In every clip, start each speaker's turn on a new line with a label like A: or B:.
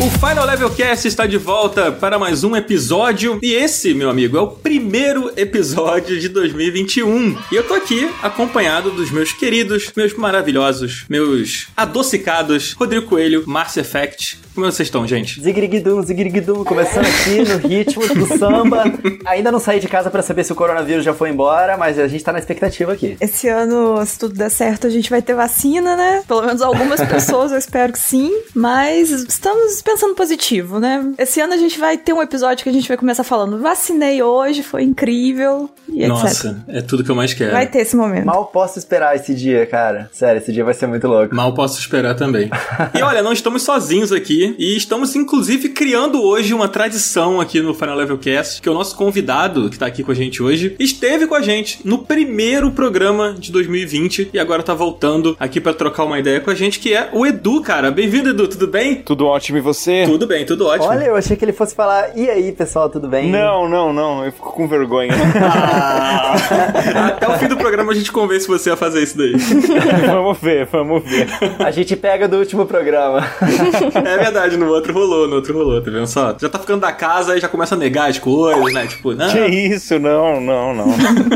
A: O Final Level Cast está de volta para mais um episódio e esse, meu amigo, é o primeiro episódio de 2021. E eu tô aqui acompanhado dos meus queridos, meus maravilhosos, meus adocicados Rodrigo Coelho, Márcia Effect. Como vocês estão, gente?
B: Zigriguidum, zigriguidum, começando aqui no ritmo do samba. Ainda não saí de casa para saber se o coronavírus já foi embora, mas a gente tá na expectativa aqui.
C: Esse ano, se tudo der certo, a gente vai ter vacina, né? Pelo menos algumas pessoas, eu espero que sim. Mas estamos pensando positivo, né? Esse ano a gente vai ter um episódio que a gente vai começar falando: vacinei hoje, foi incrível. E
A: Nossa,
C: etc.
A: é tudo que eu mais quero.
C: Vai ter esse momento.
B: Mal posso esperar esse dia, cara. Sério, esse dia vai ser muito louco.
A: Mal posso esperar também. e olha, não estamos sozinhos aqui e estamos inclusive criando hoje uma tradição aqui no Final Level Cast, que o nosso convidado que tá aqui com a gente hoje esteve com a gente no primeiro programa de 2020 e agora tá voltando aqui para trocar uma ideia com a gente, que é o Edu, cara. Bem-vindo, Edu, tudo bem?
D: Tudo ótimo e você?
A: Tudo bem, tudo ótimo.
B: Olha, eu achei que ele fosse falar, e aí, pessoal, tudo bem?
D: Não, não, não, eu fico com vergonha.
A: Ah, até o fim do programa a gente convence você a fazer isso daí.
D: vamos ver, vamos ver.
B: A gente pega do último programa.
A: É verdade, no outro rolou, no outro rolou, tá vendo só? Já tá ficando da casa e já começa a negar as coisas, né? Tipo, não.
D: Que isso, não, não, não.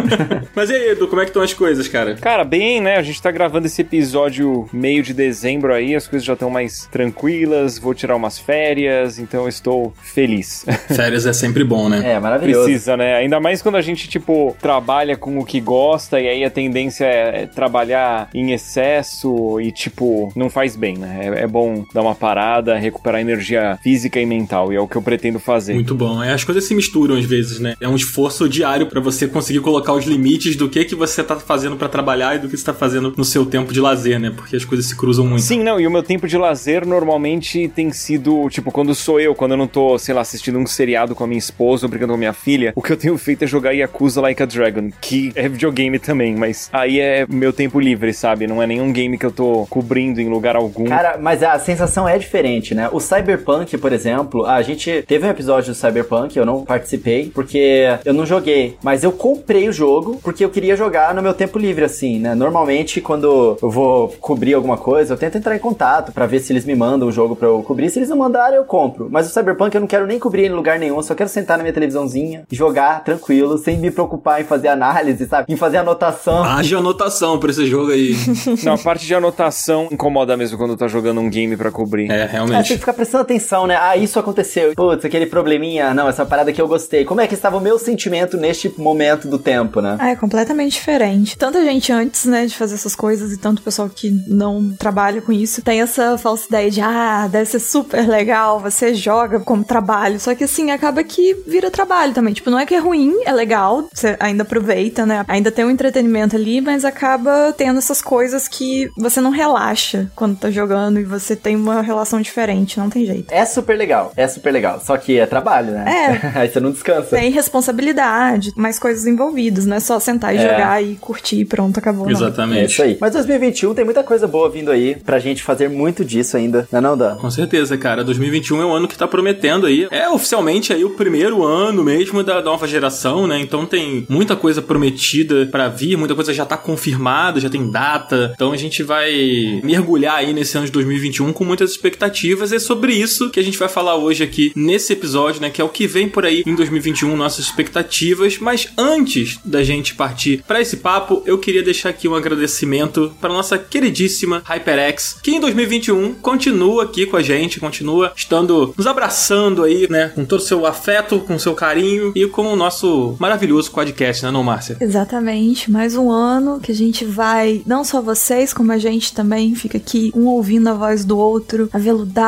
A: Mas e aí, Edu, como é que estão as coisas, cara?
D: Cara, bem, né? A gente tá gravando esse episódio meio de dezembro aí, as coisas já estão mais tranquilas, vou tirar umas férias, então eu estou feliz.
A: Férias é sempre bom, né?
B: É, maravilhoso.
D: Precisa, né? Ainda mais quando a gente, tipo, trabalha com o que gosta e aí a tendência é trabalhar em excesso e, tipo, não faz bem, né? É, é bom dar uma parada, recuperar energia física e mental, e é o que eu pretendo fazer.
A: Muito bom. É, as coisas se misturam às vezes, né? É um esforço diário pra você conseguir colocar os limites do que que você tá fazendo pra trabalhar e do que você tá fazendo no seu tempo de lazer, né? Porque as coisas se cruzam muito.
D: Sim, não, e o meu tempo de lazer normalmente tem sido, tipo, quando sou eu, quando eu não tô, sei lá, assistindo um seriado com a minha esposa ou brincando com a minha filha, o que eu tenho feito é jogar Yakuza Like a Dragon, que é videogame também, mas aí é meu tempo livre, sabe? Não é nenhum game que eu tô cobrindo em lugar algum.
B: Cara, mas a sensação é diferente, né? O Cyberpunk, por exemplo, a gente teve um episódio do Cyberpunk, eu não participei, porque eu não joguei, mas eu comprei o jogo porque eu queria jogar no meu tempo livre, assim, né? Normalmente, quando eu vou cobrir alguma coisa, eu tento entrar em contato pra ver se eles me mandam o jogo pra eu cobrir. Se eles não mandarem, eu compro. Mas o Cyberpunk eu não quero nem cobrir em lugar nenhum, só quero sentar na minha televisãozinha, jogar tranquilo, sem me preocupar em fazer análise, sabe? Em fazer anotação.
A: Haja anotação pra esse jogo aí.
D: Não, a parte de anotação incomoda mesmo quando tá jogando um game pra cobrir.
A: É, realmente.
B: Tem que ficar prestando atenção, né? Ah, isso aconteceu. Putz, aquele probleminha. Não, essa parada que eu gostei. Como é que estava o meu sentimento neste momento do tempo, né?
C: É completamente diferente. Tanta gente antes, né, de fazer essas coisas e tanto pessoal que não trabalha com isso tem essa falsa ideia de, ah, deve ser super legal, você joga como trabalho. Só que assim, acaba que vira trabalho também. Tipo, não é que é ruim, é legal, você ainda aproveita, né? Ainda tem um entretenimento ali, mas acaba tendo essas coisas que você não relaxa quando tá jogando e você tem uma relação diferente, não tem jeito.
B: É super legal, é super legal. Só que é trabalho, né?
C: É.
B: Aí você não descansa.
C: Tem responsabilidade, mais coisas envolvidas, não é só sentar e
B: É.
C: jogar e curtir e pronto, acabou. não.
B: É
A: Exatamente.
B: isso aí. Mas 2021 tem muita coisa boa vindo aí pra gente fazer muito disso ainda. Não é não, Dan?
A: Com certeza, cara. 2021 é um ano que tá prometendo aí. É oficialmente aí o primeiro ano mesmo da nova geração, né? Então tem muita coisa prometida pra vir, muita coisa já tá confirmada, já tem data. Então a gente vai mergulhar aí nesse ano de 2021 com muitas expectativas. E é sobre isso que a gente vai falar hoje aqui nesse episódio, né? Que é o que vem por aí em 2021, nossas expectativas. Mas antes da gente partir pra esse papo, eu queria deixar aqui um agradecimento pra nossa queridíssima HyperX, que em 2021 continua aqui com a gente, continua estando nos abraçando aí, né? Com todo o seu afeto, com o seu carinho e com o nosso maravilhoso podcast, né, não, Márcia?
C: Exatamente, mais um ano que a gente vai, não só vocês, como a gente também fica aqui, um ouvindo a voz do outro,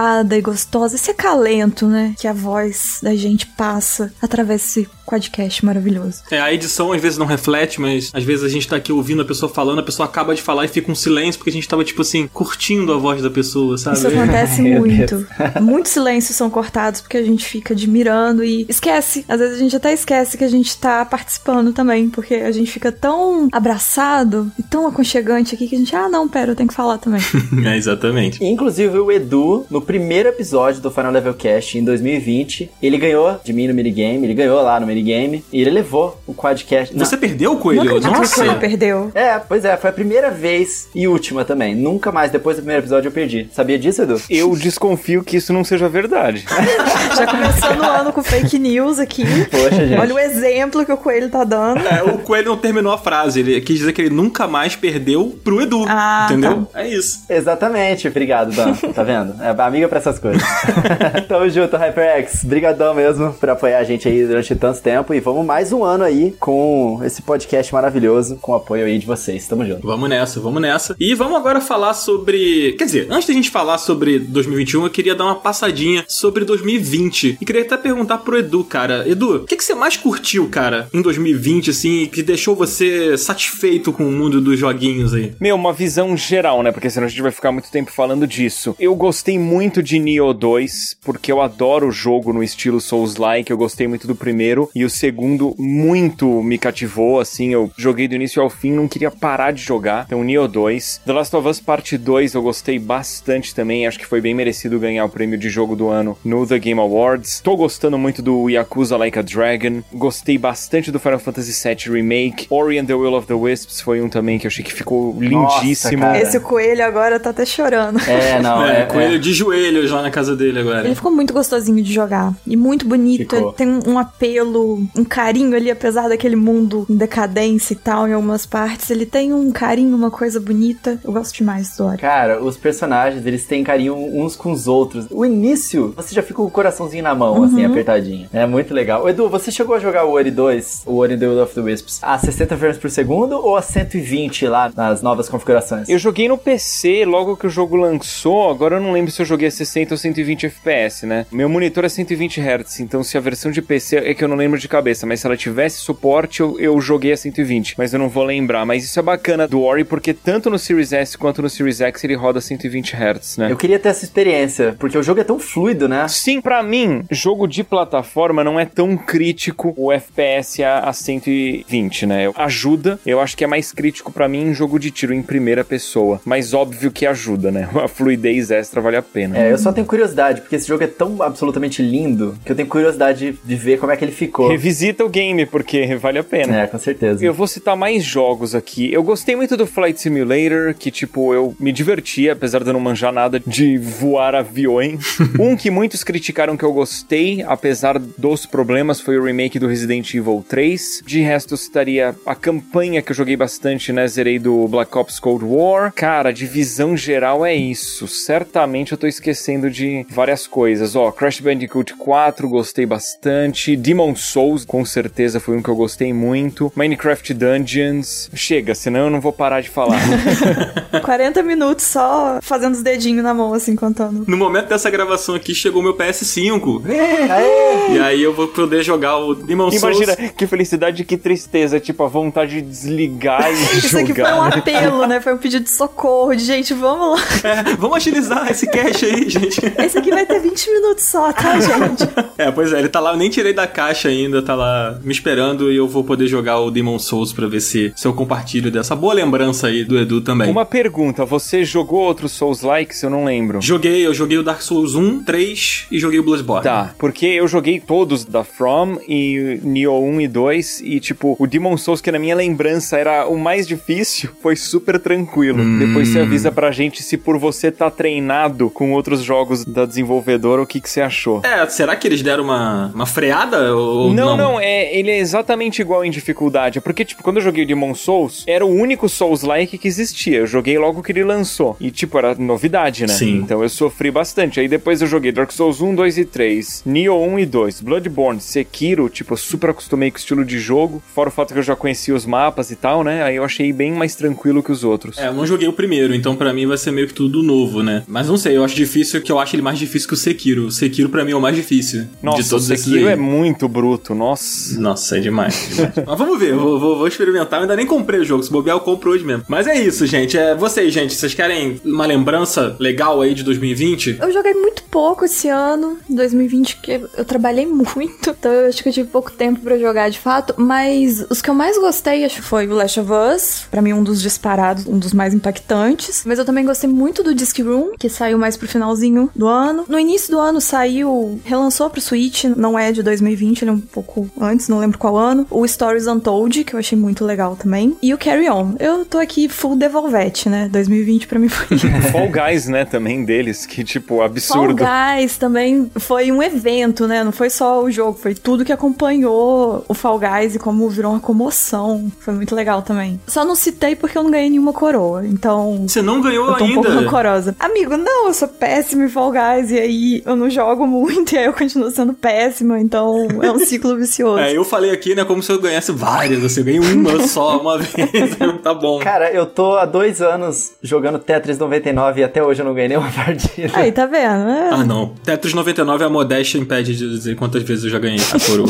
C: aveludada e gostosa, esse acalento, né, que a voz da gente passa através desse podcast maravilhoso.
A: É, a edição às vezes não reflete, mas às vezes a gente tá aqui ouvindo a pessoa falando, a pessoa acaba de falar e fica um silêncio porque a gente tava, tipo assim, curtindo a voz da pessoa, sabe?
C: Isso acontece muito. Muitos silêncios são cortados porque a gente fica admirando e esquece. Às vezes a gente até esquece que a gente tá participando também, porque a gente fica tão abraçado e tão aconchegante aqui que a gente, ah, não, pera, eu tenho que falar também.
A: é, exatamente.
B: Inclusive o Edu, no primeiro episódio do Final Level Cast em 2020. Ele ganhou de mim no minigame, ele ganhou lá no minigame e ele levou o quadcast.
A: Você perdeu o
C: Não
A: coelho?
C: acredito que o
A: Nossa.
C: Coelho perdeu.
B: É, pois é, foi a primeira vez e última também. Nunca mais, depois do primeiro episódio, eu perdi. Sabia disso, Edu?
D: Eu desconfio que isso não seja verdade.
C: Já começando o ano com fake news aqui.
B: Poxa, gente.
C: Olha o exemplo que o Coelho tá dando.
A: É, o coelho não terminou a frase. Ele quis dizer que ele nunca mais perdeu pro Edu.
C: Ah,
A: entendeu? É isso.
B: Exatamente, obrigado, Dan. Tá vendo? É amiga pra essas coisas. Tamo junto, HyperX. Brigadão mesmo por apoiar a gente aí durante tanto tempo. E vamos mais um ano aí com esse podcast maravilhoso, com o apoio aí de vocês. Tamo junto.
A: Vamos nessa, vamos nessa. E vamos agora falar sobre. Quer dizer, antes da gente falar sobre 2021, eu queria dar uma passadinha sobre 2020. E queria até perguntar pro Edu, cara. Edu, o que, que você mais curtiu, cara, em 2020, assim, que deixou você satisfeito com o mundo dos joguinhos aí?
D: Meu, uma visão geral, né? Porque senão a gente vai ficar muito tempo falando disso. Eu gostei muito de Nioh 2, porque eu adoro o jogo no estilo Souls-like. Eu gostei muito do primeiro. E o segundo muito me cativou, assim. Eu joguei do início ao fim, não queria parar de jogar. Então, Nioh 2. The Last of Us Parte 2 eu gostei bastante também. Acho que foi bem merecido ganhar o prêmio de jogo do ano no The Game Awards. Tô gostando muito do Yakuza Like a Dragon. Gostei bastante do Final Fantasy VII Remake. Ori and the Will of the Wisps foi um também que eu achei que ficou lindíssimo.
B: cara.
C: Esse Coelho agora tá até chorando.
B: É, não,
A: é,
B: é.
A: coelho
B: é.
A: de joelhos lá na casa dele agora.
C: Ele ficou muito gostosinho de jogar. E muito bonito.
B: Ficou.
C: Ele tem um, apelo, um carinho ali, apesar daquele mundo em decadência e tal, em algumas partes. Ele tem um carinho, uma coisa bonita. Eu gosto demais do Ori.
B: Cara, os personagens, eles têm carinho uns com os outros. O início, você já fica com o coraçãozinho na mão, assim, apertadinho. É muito legal. Edu, você chegou a jogar o Ori 2, o Ori the Will of the Wisps, a 60 frames por segundo ou a 120 lá nas novas configurações?
D: Eu joguei no PC logo que o jogo lançou, agora eu não lembro se eu joguei a 60 ou 120 FPS, né? Meu monitor é 120 Hz, então se a versão de PC é que eu não lembro de cabeça, mas se ela tivesse suporte, eu, eu joguei a 120, mas eu não vou lembrar. Mas isso é bacana do Ori, porque tanto no Series S quanto no Series X ele roda 120 Hz, né?
B: Eu queria ter essa experiência, porque o jogo é tão fluido, né?
D: Sim, pra mim, jogo de plataforma não é tão crítico o FPS a, a 120, né? Ajuda, eu acho que é mais crítico pra mim em jogo de tiro em primeira pessoa, mas óbvio que ajuda, né? A fluidez extra vale a pena.
B: É, eu só tenho curiosidade, porque esse jogo é tão absolutamente lindo que eu tenho curiosidade de ver como é que ele ficou.
D: Revisita o game, porque vale a pena.
B: É, com certeza.
D: Eu vou citar mais jogos aqui. Eu gostei muito do Flight Simulator, que, tipo, eu me diverti, apesar de eu não manjar nada de voar aviões. um que muitos criticaram que eu gostei, apesar dos problemas, foi o remake do Resident Evil 3. De resto, eu citaria a campanha que eu joguei bastante, né? Zerei do Black Ops Cold War. Cara, de visão geral é isso. Certamente eu tô esquecendo de várias coisas. Ó, Crash Bandicoot 4, gostei bastante. Demon Souls, com certeza foi um que eu gostei muito. Minecraft Dungeons. Chega, senão eu não vou parar de falar.
C: 40 minutos só fazendo os dedinhos na mão, assim, contando.
A: No momento dessa gravação aqui, chegou meu PS5.
B: Aê!
A: E aí eu vou poder jogar o Demon Souls.
D: Imagina que felicidade, que tristeza. Tipo, a vontade de desligar e
C: Isso aqui foi um
D: jogar.
C: apelo, né? Foi um pedido de socorro, de gente, vamos lá.
A: É, vamos agilizar esse cache aí, gente.
C: Esse aqui vai ter 20 minutos só, tá, gente?
A: É, pois é, ele tá lá, eu nem tirei da caixa ainda, tá lá me esperando e eu vou poder jogar o Demon Souls pra ver se, se eu compartilho dessa boa lembrança aí do Edu também.
D: Uma pergunta, você jogou outros Souls-likes? Eu não lembro.
A: Joguei, eu joguei o Dark Souls 1, 3 e joguei o Bloodborne.
D: Tá, porque eu joguei todos da From e Nioh 1 e 2 e tipo, o Demon Souls que na minha lembrança era o mais difícil, foi super tranquilo. Depois você avisa pra gente se por você tá treinado com outros jogos da desenvolvedora, o que que você achou?
A: É, será que eles deram uma, uma freada ou
D: Não, não, é, ele é exatamente igual em dificuldade. Porque, tipo, quando eu joguei o Demon Souls, era o único Souls-like que existia. Eu joguei logo que ele lançou. E, tipo, era novidade, né?
A: Sim.
D: Então eu sofri bastante. Aí depois eu joguei Dark Souls 1, 2 e 3, Nioh 1 e 2, Bloodborne, Sekiro, tipo, eu super acostumei com o estilo de jogo. Fora o fato que eu já conhecia os mapas e tal, né? Aí eu achei bem mais tranquilo que os outros.
A: É, eu não joguei o primeiro, então pra mim vai ser meio que tudo novo, né? Mas não sei, eu acho difícil, que eu acho ele mais difícil que o Sekiro. O Sekiro pra mim é o mais difícil
D: Nossa,
A: de todos
D: o Sekiro é muito bruto, nossa.
A: Nossa, é demais. demais. Mas vamos ver, vou, vou- vou experimentar. Eu ainda nem comprei o jogo, se bobear eu compro hoje mesmo. Mas é isso, gente. É vocês, gente. Vocês querem uma lembrança legal aí de 2020?
C: Eu joguei muito pouco esse ano, 2020, que eu trabalhei muito, então eu acho que eu tive pouco tempo pra jogar de fato, mas os que eu mais gostei, acho que foi o Last of Us, pra mim um dos disparados, um dos mais impactantes, mas eu também gostei muito do Disc Room, que saiu mais pro finalzinho do ano. No início do ano saiu, relançou pro Switch, não é de 2020, ele é um pouco antes, não lembro qual ano. O Stories Untold, que eu achei muito legal também. E o Carry On. Eu tô aqui full Devolvete, né? 2020 pra mim foi.
D: Fall Guys, né, também deles, que tipo, absurdo.
C: Fall Guys também foi um evento, né? Não foi só o jogo, foi tudo que acompanhou o Fall Guys e como virou uma comoção. Foi muito legal também. Só não citei porque eu não ganhei nenhuma coroa, então.
A: Você não ganhou
C: Eu tô um
A: ainda?
C: pouco rancorosa. Amigo, não, eu sou péssima em Fall Guys, e aí eu não jogo muito, e aí eu continuo sendo péssima, então é um ciclo vicioso.
A: É, eu falei aqui, né, como se eu ganhasse várias. Assim, eu ganhei uma só, uma vez. tá bom.
B: Cara, eu tô há dois anos jogando Tetris 99 e até hoje eu não ganhei nenhuma partida.
C: Aí, tá vendo? É.
A: Ah, não. Tetris 99 a modéstia impede de dizer quantas vezes eu já ganhei a coroa.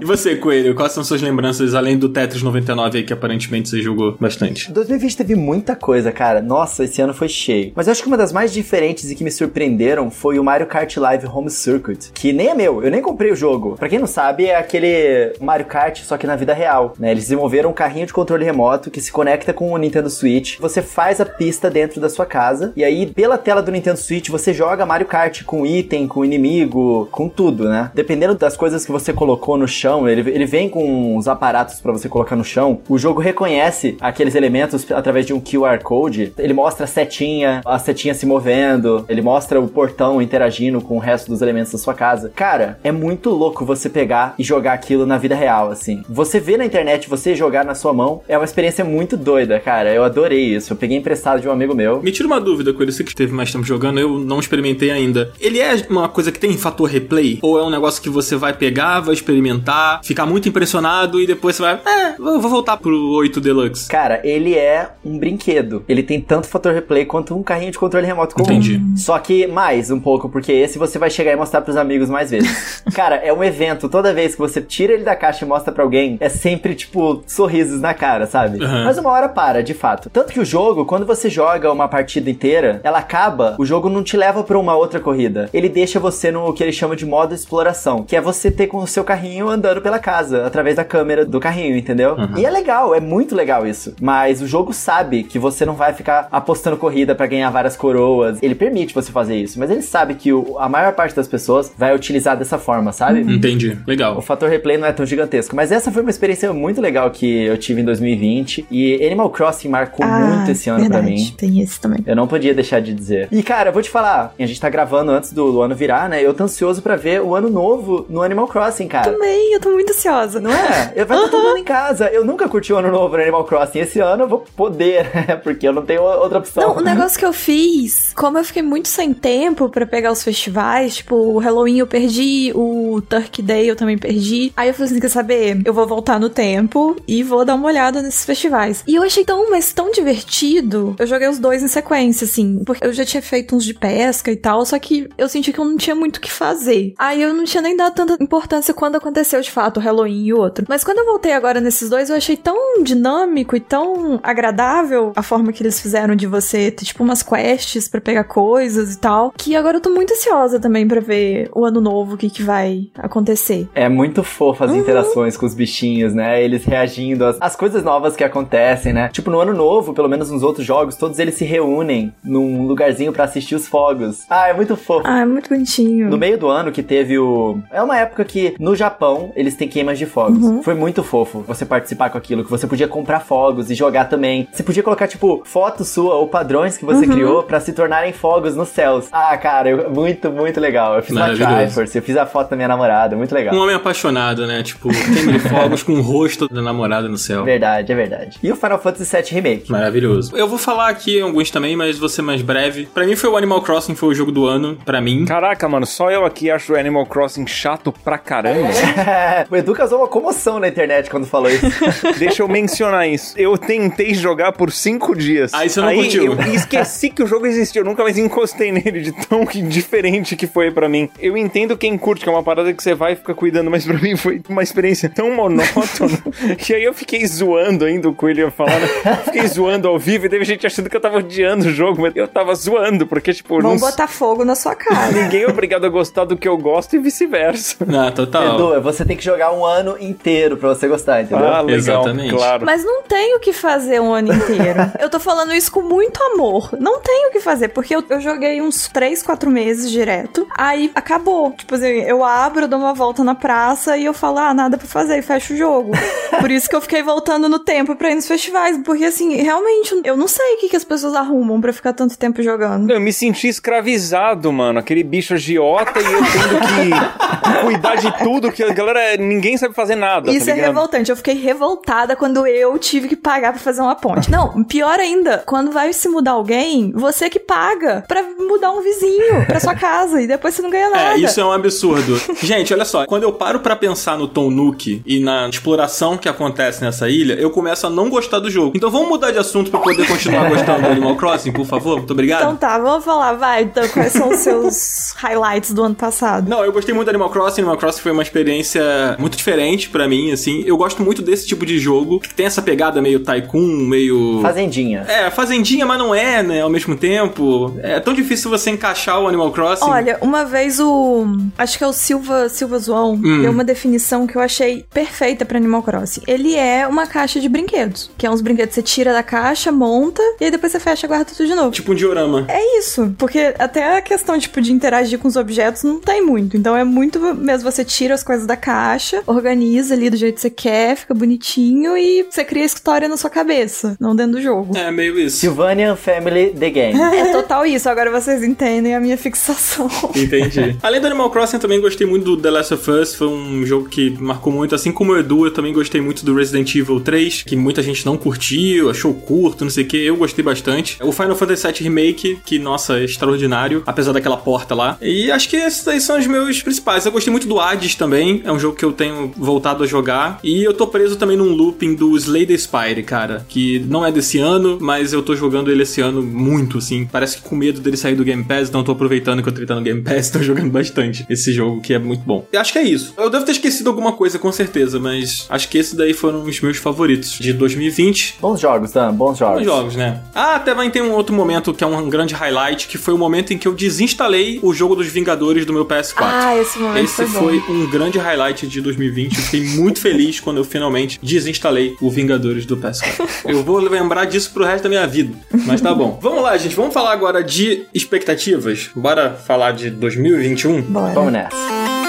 A: e você, Coelho, quais são suas lembranças além do Tetris 99 aí que aparentemente você jogou bastante?
B: 2020 teve muita coisa, cara. Nossa, esse ano foi cheio. Mas eu acho que uma das mais diferentes e que me surpreenderam foi o Mario Kart Live Home Circuit, que nem é meu, eu nem comprei o jogo. Pra quem não sabe, é aquele Mario Kart, só que na vida real, né? Eles desenvolveram um carrinho de controle remoto que se conecta com o Nintendo Switch. Você faz a pista dentro da sua casa e aí pela tela do Nintendo Switch você joga Mario Kart com item, com inimigo, com tudo, né? Dependendo das coisas que você colocou no chão, ele, ele vem com os aparatos pra você colocar no chão. O jogo reconhece aqueles elementos através de um QR Code. Ele mostra a setinha, a setinha se movendo, ele mostra o portão interagindo com o resto dos elementos da sua casa. Cara, é muito louco você pegar e jogar aquilo na vida real, assim. Você vê na internet, você jogar na sua mão, é uma experiência muito doida, cara. Eu adorei isso. Eu peguei emprestado de um amigo meu.
A: Me tira uma dúvida, Coelho, você que teve mais tempo jogando, eu não experimentei ainda. Ele é uma coisa que tem fator replay? Ou é um negócio que você vai pegar, vai experimentar, ficar muito impressionado e depois você vai, é, eu vou voltar pro 8 Deluxe?
B: Cara, ele é um brinquedo. Ele tem tanto fator replay quanto um carrinho de controle remoto comum.
A: Entendi.
B: Só que mais um pouco, porque esse você vai chegar e mostrar pros amigos mais vezes. Cara, é um evento. Toda vez que você tira ele da caixa e mostra pra alguém, é sempre, tipo, sorrisos na cara, sabe?
A: Uhum.
B: Mas uma hora para, de fato. Tanto que o jogo, quando você joga uma partida inteira, ela acaba, o jogo não te leva pra uma outra corrida. Ele deixa você no que ele chama de modo exploração, que é você ter com o seu carrinho andando pela casa, através da câmera do carrinho, entendeu? E é legal, é muito legal isso. Mas o jogo sabe que você não vai ficar apostando corrida pra ganhar várias coroas. Ele permite você fazer isso, mas ele sabe que o- a maior parte das pessoas vai utilizar dessa forma, sabe?
A: Entendi.
B: O
A: Legal.
B: fator replay não é tão gigantesco, mas essa foi uma experiência muito legal que eu tive em 2020 e Animal Crossing marcou muito esse ano pra
C: Ah, verdade,
B: mim.
C: Tem esse também.
B: Eu não podia deixar de dizer. E cara, eu vou te falar, a gente tá gravando antes do, do ano virar, né? Eu tô ansioso pra ver o ano novo no Animal Crossing, cara.
C: Também, eu tô muito ansiosa.
B: Não é? Eu estar todo mundo em casa. Eu nunca curti o ano novo no Animal Crossing. Esse ano eu vou poder, né? Porque eu não tenho outra opção.
C: Não, o negócio que eu fiz, como eu fiquei muito sem tempo pra pegar os festivais, tipo, o Halloween eu perdi, o Turkey Day eu também perdi. Aí eu falei assim, quer saber? Eu vou voltar no tempo e vou dar uma olhada nesses festivais. E eu achei tão, mas tão divertido. Eu joguei os dois em sequência, assim, porque eu já tinha feito uns de pesca e tal, só que eu senti que eu não tinha muito o que fazer. Aí eu não tinha nem dado tanta importância quando aconteceu de fato o Halloween e o outro. Mas quando eu voltei agora nesses dois, eu achei tão dinâmico e tão agradável a forma que eles fizeram de você ter tipo umas quests pra pegar coisas e tal, que agora eu tô muito ansiosa também pra ver o ano novo, o que que vai acontecer.
B: É muito fofo as interações com os bichinhos, né? Eles reagindo às, às coisas novas que acontecem, né? Tipo, no ano novo, pelo menos nos outros jogos, todos eles se reúnem num lugarzinho pra assistir os fogos. Ah, é muito fofo.
C: Ah, é muito bonitinho.
B: No meio do ano que teve o. É uma época que no Japão eles têm queimas de fogos. Foi muito fofo você participar com aquilo, que você podia comprar fogos e jogar também. Você podia colocar, tipo, foto sua ou padrões que você criou pra se tornarem fogos nos céus. Ah, cara, eu- muito, muito legal. Eu fiz uma. Triforce, eu fiz a foto da minha namorada, muito legal.
A: Um homem apaixonado, né? Tipo, queima de fogos com o rosto da namorada no céu.
B: Verdade, é verdade. E o Final Fantasy VII Remake?
A: Maravilhoso. Eu vou falar aqui alguns também, mas vou ser mais breve. Pra mim foi o Animal Crossing, foi o jogo do ano, pra mim.
D: Caraca, mano, só eu aqui acho o Animal Crossing chato pra caramba.
B: o Edu causou uma comoção na internet quando falou isso.
D: Deixa eu mencionar isso. Eu tentei jogar por cinco dias.
A: Aí você não curtiu.
D: Eu esqueci que o jogo existia. Eu nunca mais encostei nele de tão que diferente que foi pra mim. Eu entendo quem curte, que é uma parada que você vai e fica cuidando, mas pra mim foi uma experiência tão monótona. e aí eu fiquei zoando ainda o Coelho ia falar, né? Fiquei zoando ao vivo e teve gente achando que eu tava odiando o jogo, mas eu tava zoando, porque, tipo,
C: Vão
D: não...
C: botar fogo na sua cara.
D: ninguém é obrigado a gostar do que eu gosto e vice-versa.
A: Ah, total.
B: Edu, você tem que jogar um ano inteiro pra você gostar, entendeu?
D: Ah, legal,
A: Exatamente.
D: claro.
C: Mas não tem o que fazer um ano inteiro. eu tô falando isso com muito amor. Não tem o que fazer, porque eu, eu joguei joguei uns 3, 4 meses direto. Aí acabou. Tipo assim, eu abro, dou uma volta na praça e eu falo, ah, nada pra fazer, e fecho o jogo. Por isso que eu fiquei voltando no tempo pra ir nos festivais. Porque assim, realmente, eu não sei o que, que as pessoas arrumam pra ficar tanto tempo jogando.
D: Eu me senti escravizado, mano. Aquele bicho agiota e eu tendo que cuidar de tudo, que a galera, ninguém sabe fazer nada.
C: Isso
D: tá
C: é revoltante. Eu fiquei revoltada quando eu tive que pagar pra fazer uma ponte. Não, pior ainda, quando vai se mudar alguém, você que paga pra mudar um vizinho pra sua casa e depois você não ganha nada.
A: É, isso é um absurdo. Gente, olha só, quando eu paro pra pensar no Tom Nook e na exploração que acontece nessa ilha, eu começo a não gostar do jogo. Então vamos mudar de assunto pra poder continuar gostando do Animal Crossing, por favor? Muito obrigado.
C: Então tá, vamos falar, vai, então, quais são os seus highlights do ano passado?
A: Não, eu gostei muito do Animal Crossing. Animal Crossing foi uma experiência muito diferente pra mim, assim. Eu gosto muito desse tipo de jogo, que tem essa pegada meio tycoon, meio...
B: Fazendinha.
A: É, fazendinha, mas não é, né? Ao mesmo tempo. É tão difícil você encaixar o Animal Crossing.
C: Olha, uma vez o. Acho que é o Silva, Silva Zoão
A: Hum.
C: deu uma definição que eu achei perfeita pra Animal Crossing. Ele é uma caixa de brinquedos. Que é uns brinquedos que você tira da caixa, monta, e aí depois você fecha e guarda tudo de novo.
A: Tipo um diorama.
C: É isso, porque até a questão, tipo, de interagir com os objetos não tem muito. Então é muito mesmo você tira as coisas da caixa, organiza ali do jeito que você quer, fica bonitinho e você cria a história na sua cabeça, não dentro do jogo.
A: É, meio isso.
B: Sylvanian Family The Game.
C: É total isso, agora vocês entendem a minha fixação.
A: Entendi. Além do Animal Crossing, eu também gostei muito do The Last of Us. Foi um jogo que marcou muito. Assim como o Edu, eu também gostei muito do Resident Evil 3, que muita gente não curtiu, achou curto, não sei o que. Eu gostei bastante. O Final Fantasy VII Remake, que, nossa, é extraordinário, apesar daquela porta lá. E acho que esses aí são os meus principais. Eu gostei muito do Hades também. É um jogo que eu tenho voltado a jogar. E eu tô preso também num looping do Slay the Spire, cara. Que não é desse ano, mas eu tô jogando ele esse ano muito, assim. Parece que com medo dele sair do Game Pass, então eu tô aproveitando que eu tô tá no Game Pass, tô jogando bastante esse jogo, que é muito bom. Eu acho que é isso. Eu devo ter esquecido alguma coisa, com certeza, mas acho que esse daí foram os meus favoritos de 2020.
B: Bons jogos, Dan, bons jogos.
A: Bons jogos, né? Ah, até vai ter um outro momento que é um grande highlight, que foi o momento em que eu desinstalei o jogo dos Vingadores do meu PS4.
C: Ah, esse momento
A: Esse
C: foi bom.
A: foi um grande highlight de 2020. Eu fiquei muito feliz quando eu finalmente desinstalei o Vingadores do PS4. Eu vou lembrar disso pro resto da minha vida. Mas tá bom. Vamos lá, gente. Vamos falar agora de expectativas. Bora falar de 2021?
C: Bora.
B: Vamos nessa.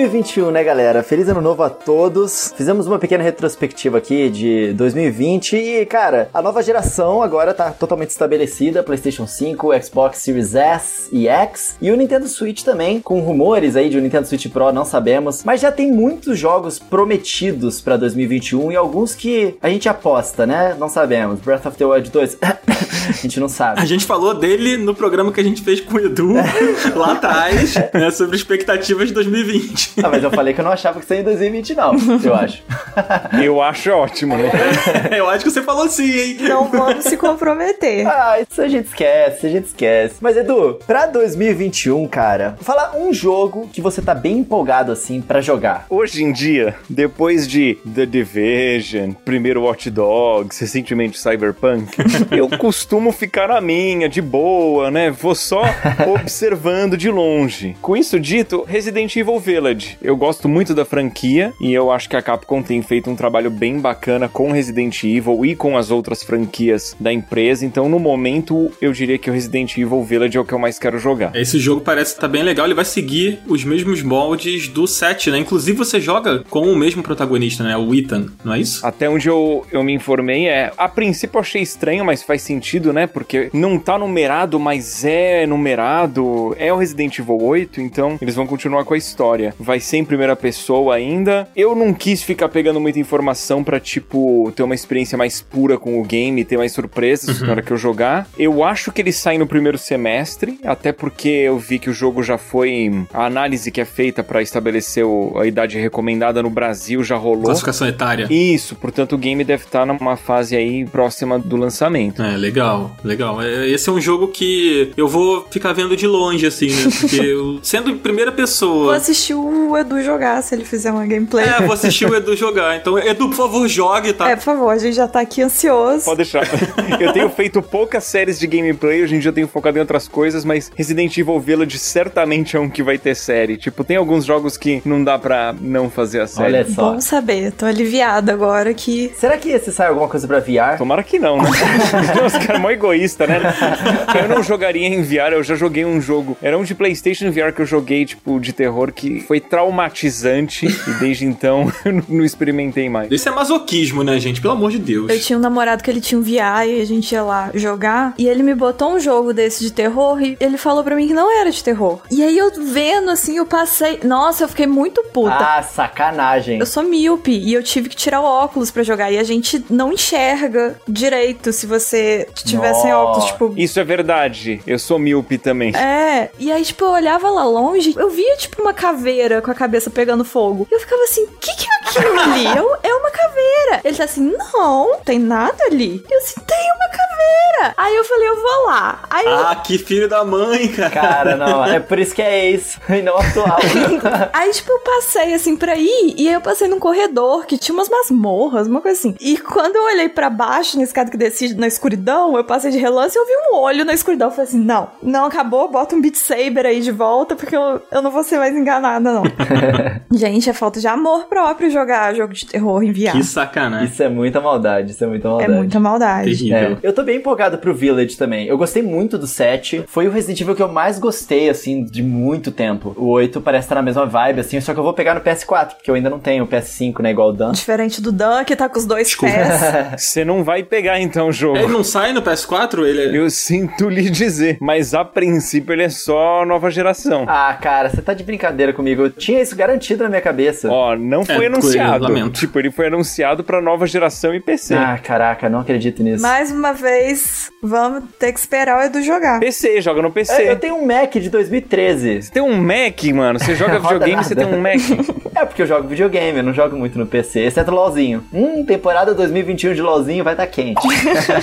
B: 2021, né, galera? Feliz ano novo a todos. Fizemos uma pequena retrospectiva aqui de 2020 e, cara, a nova geração agora tá totalmente estabelecida: PlayStation 5, Xbox Series S e X e o Nintendo Switch também, com rumores aí de um Nintendo Switch Pro, não sabemos, mas já tem muitos jogos prometidos pra 2021 e alguns que a gente aposta, né? Não sabemos. Breath of the Wild 2, a gente não sabe.
A: A gente falou dele no programa que a gente fez com o Edu lá atrás, né, sobre expectativas de 2020.
B: Ah, mas eu falei que eu não achava que isso ia em 2020, não, eu acho.
D: Eu acho ótimo, né?
A: Eu acho que você falou sim, hein?
C: Não vamos se comprometer.
B: Ah, isso a gente esquece, a gente esquece. Mas Edu, pra 2021, cara, fala um jogo que você tá bem empolgado assim pra jogar.
D: Hoje em dia, depois de The Division, primeiro Watch Dogs, recentemente Cyberpunk, eu costumo ficar na minha, de boa, né? Vou só observando de longe. Com isso dito, Resident Evil Village. Eu gosto muito da franquia e eu acho que a Capcom tem feito um trabalho bem bacana com Resident Evil e com as outras franquias da empresa. Então, no momento, eu diria que o Resident Evil Village é o que eu mais quero jogar.
A: Esse jogo parece estar bem legal, ele vai seguir os mesmos moldes do 7, né? Inclusive você joga com o mesmo protagonista, né? O Ethan, não é isso?
D: Até onde eu, eu me informei é. A princípio eu achei estranho, mas faz sentido, né? Porque não tá numerado, mas é numerado. É o Resident Evil 8, então eles vão continuar com a história. Vai ser em primeira pessoa ainda. Eu não quis ficar pegando muita informação pra, tipo, ter uma experiência mais pura com o game, ter mais surpresas na hora que eu jogar. Eu acho que ele sai no primeiro semestre, até porque eu vi que o jogo já foi. A análise que é feita pra estabelecer o- a idade recomendada no Brasil já rolou.
A: Classificação etária.
D: Isso, portanto o game deve estar numa fase aí próxima do lançamento.
A: É, legal, legal. É, Esse é um jogo que eu vou ficar vendo de longe, assim, né? Porque eu, sendo em primeira
C: Vou
A: pessoa.
C: assistir o o Edu jogar se ele fizer uma gameplay.
A: É, vou assistir o Edu jogar. Então, Edu, por favor, jogue, tá?
C: É, por favor, a gente já tá aqui ansioso.
D: Pode deixar. eu tenho feito poucas séries de gameplay, hoje em dia eu tenho focado em outras coisas, mas Resident Evil Village certamente é um que vai ter série. Tipo, tem alguns jogos que não dá pra não fazer a série.
B: Olha só.
C: Bom saber, tô aliviada agora que.
B: Será que esse sai alguma coisa pra VR?
D: Tomara que não, né? Os caras mó egoísta, né? Eu não jogaria em VR, eu já joguei um jogo. Era um de PlayStation VR que eu joguei, tipo, de terror, que foi traumatizante. e desde então eu não experimentei mais.
A: Isso é masoquismo, né, gente? Pelo amor de Deus.
C: Eu tinha um namorado que ele tinha um VR e a gente ia lá jogar. E ele me botou um jogo desse de terror e ele falou pra mim que não era de terror. E aí eu vendo assim, eu passei. Nossa, eu fiquei muito puta.
B: Ah, sacanagem.
C: Eu sou míope e eu tive que tirar o óculos pra jogar. E a gente não enxerga direito se você tiver sem óculos, tipo.
D: Isso é verdade. Eu sou míope também.
C: É, e aí, tipo, eu olhava lá longe, eu via, tipo, uma caveira com a cabeça pegando fogo. E eu ficava assim, que, que é aquilo ali? É é uma caveira. Ele tá assim, não, tem nada ali. E eu assim, tem uma caveira. Aí eu falei, eu vou lá. Aí eu
A: Ah, que filho da mãe, cara.
B: Cara, não. É por isso que é ex e não atual.
C: Aí, tipo, eu passei assim pra ir, e aí eu passei num corredor que tinha umas masmorras, uma coisa assim. E quando eu olhei pra baixo, na escada que descia na escuridão, eu passei de relance e eu vi um olho na escuridão. Eu falei assim: não, não acabou, bota um Beat Saber aí de volta, porque eu, eu não vou ser mais enganada, não. Gente, é falta de amor próprio jogar jogo de terror em VR.
A: Que sacanagem.
B: Isso é muita maldade, isso é muita
C: É
B: maldade.
C: muita maldade.
A: Terrível.
B: É, eu tô bem empolgado pro Village também. Eu gostei muito do 7. Foi o Resident Evil que eu mais gostei, assim, de muito tempo. O 8 parece estar na mesma vibe, assim, só que eu vou pegar no PS4, porque eu ainda não tenho o PS5, né, igual o Dan.
C: Diferente do Dan, que tá com os dois
A: Desculpa.
C: pés.
D: Você não vai pegar então o jogo.
A: Ele não sai no PS4? Ele é...
D: Eu sinto lhe dizer, mas a princípio ele é só nova geração.
B: Ah, cara, você tá de brincadeira comigo. Eu tinha isso garantido na minha cabeça.
D: Ó, não foi
A: É,
D: anunciado. Tipo, ele foi anunciado pra nova geração e PC.
B: Ah, caraca, não acredito nisso.
C: Mais uma vez, vamos ter que esperar o Edu jogar.
D: PC, joga no PC.
B: É, eu tenho um Mac de 2013.
D: Você tem um Mac, mano. Você joga videogame, você tem um Mac.
B: É porque eu jogo videogame, eu não jogo muito no PC, exceto LOLzinho. Hum, temporada 2021 de LOLzinho vai tá quente.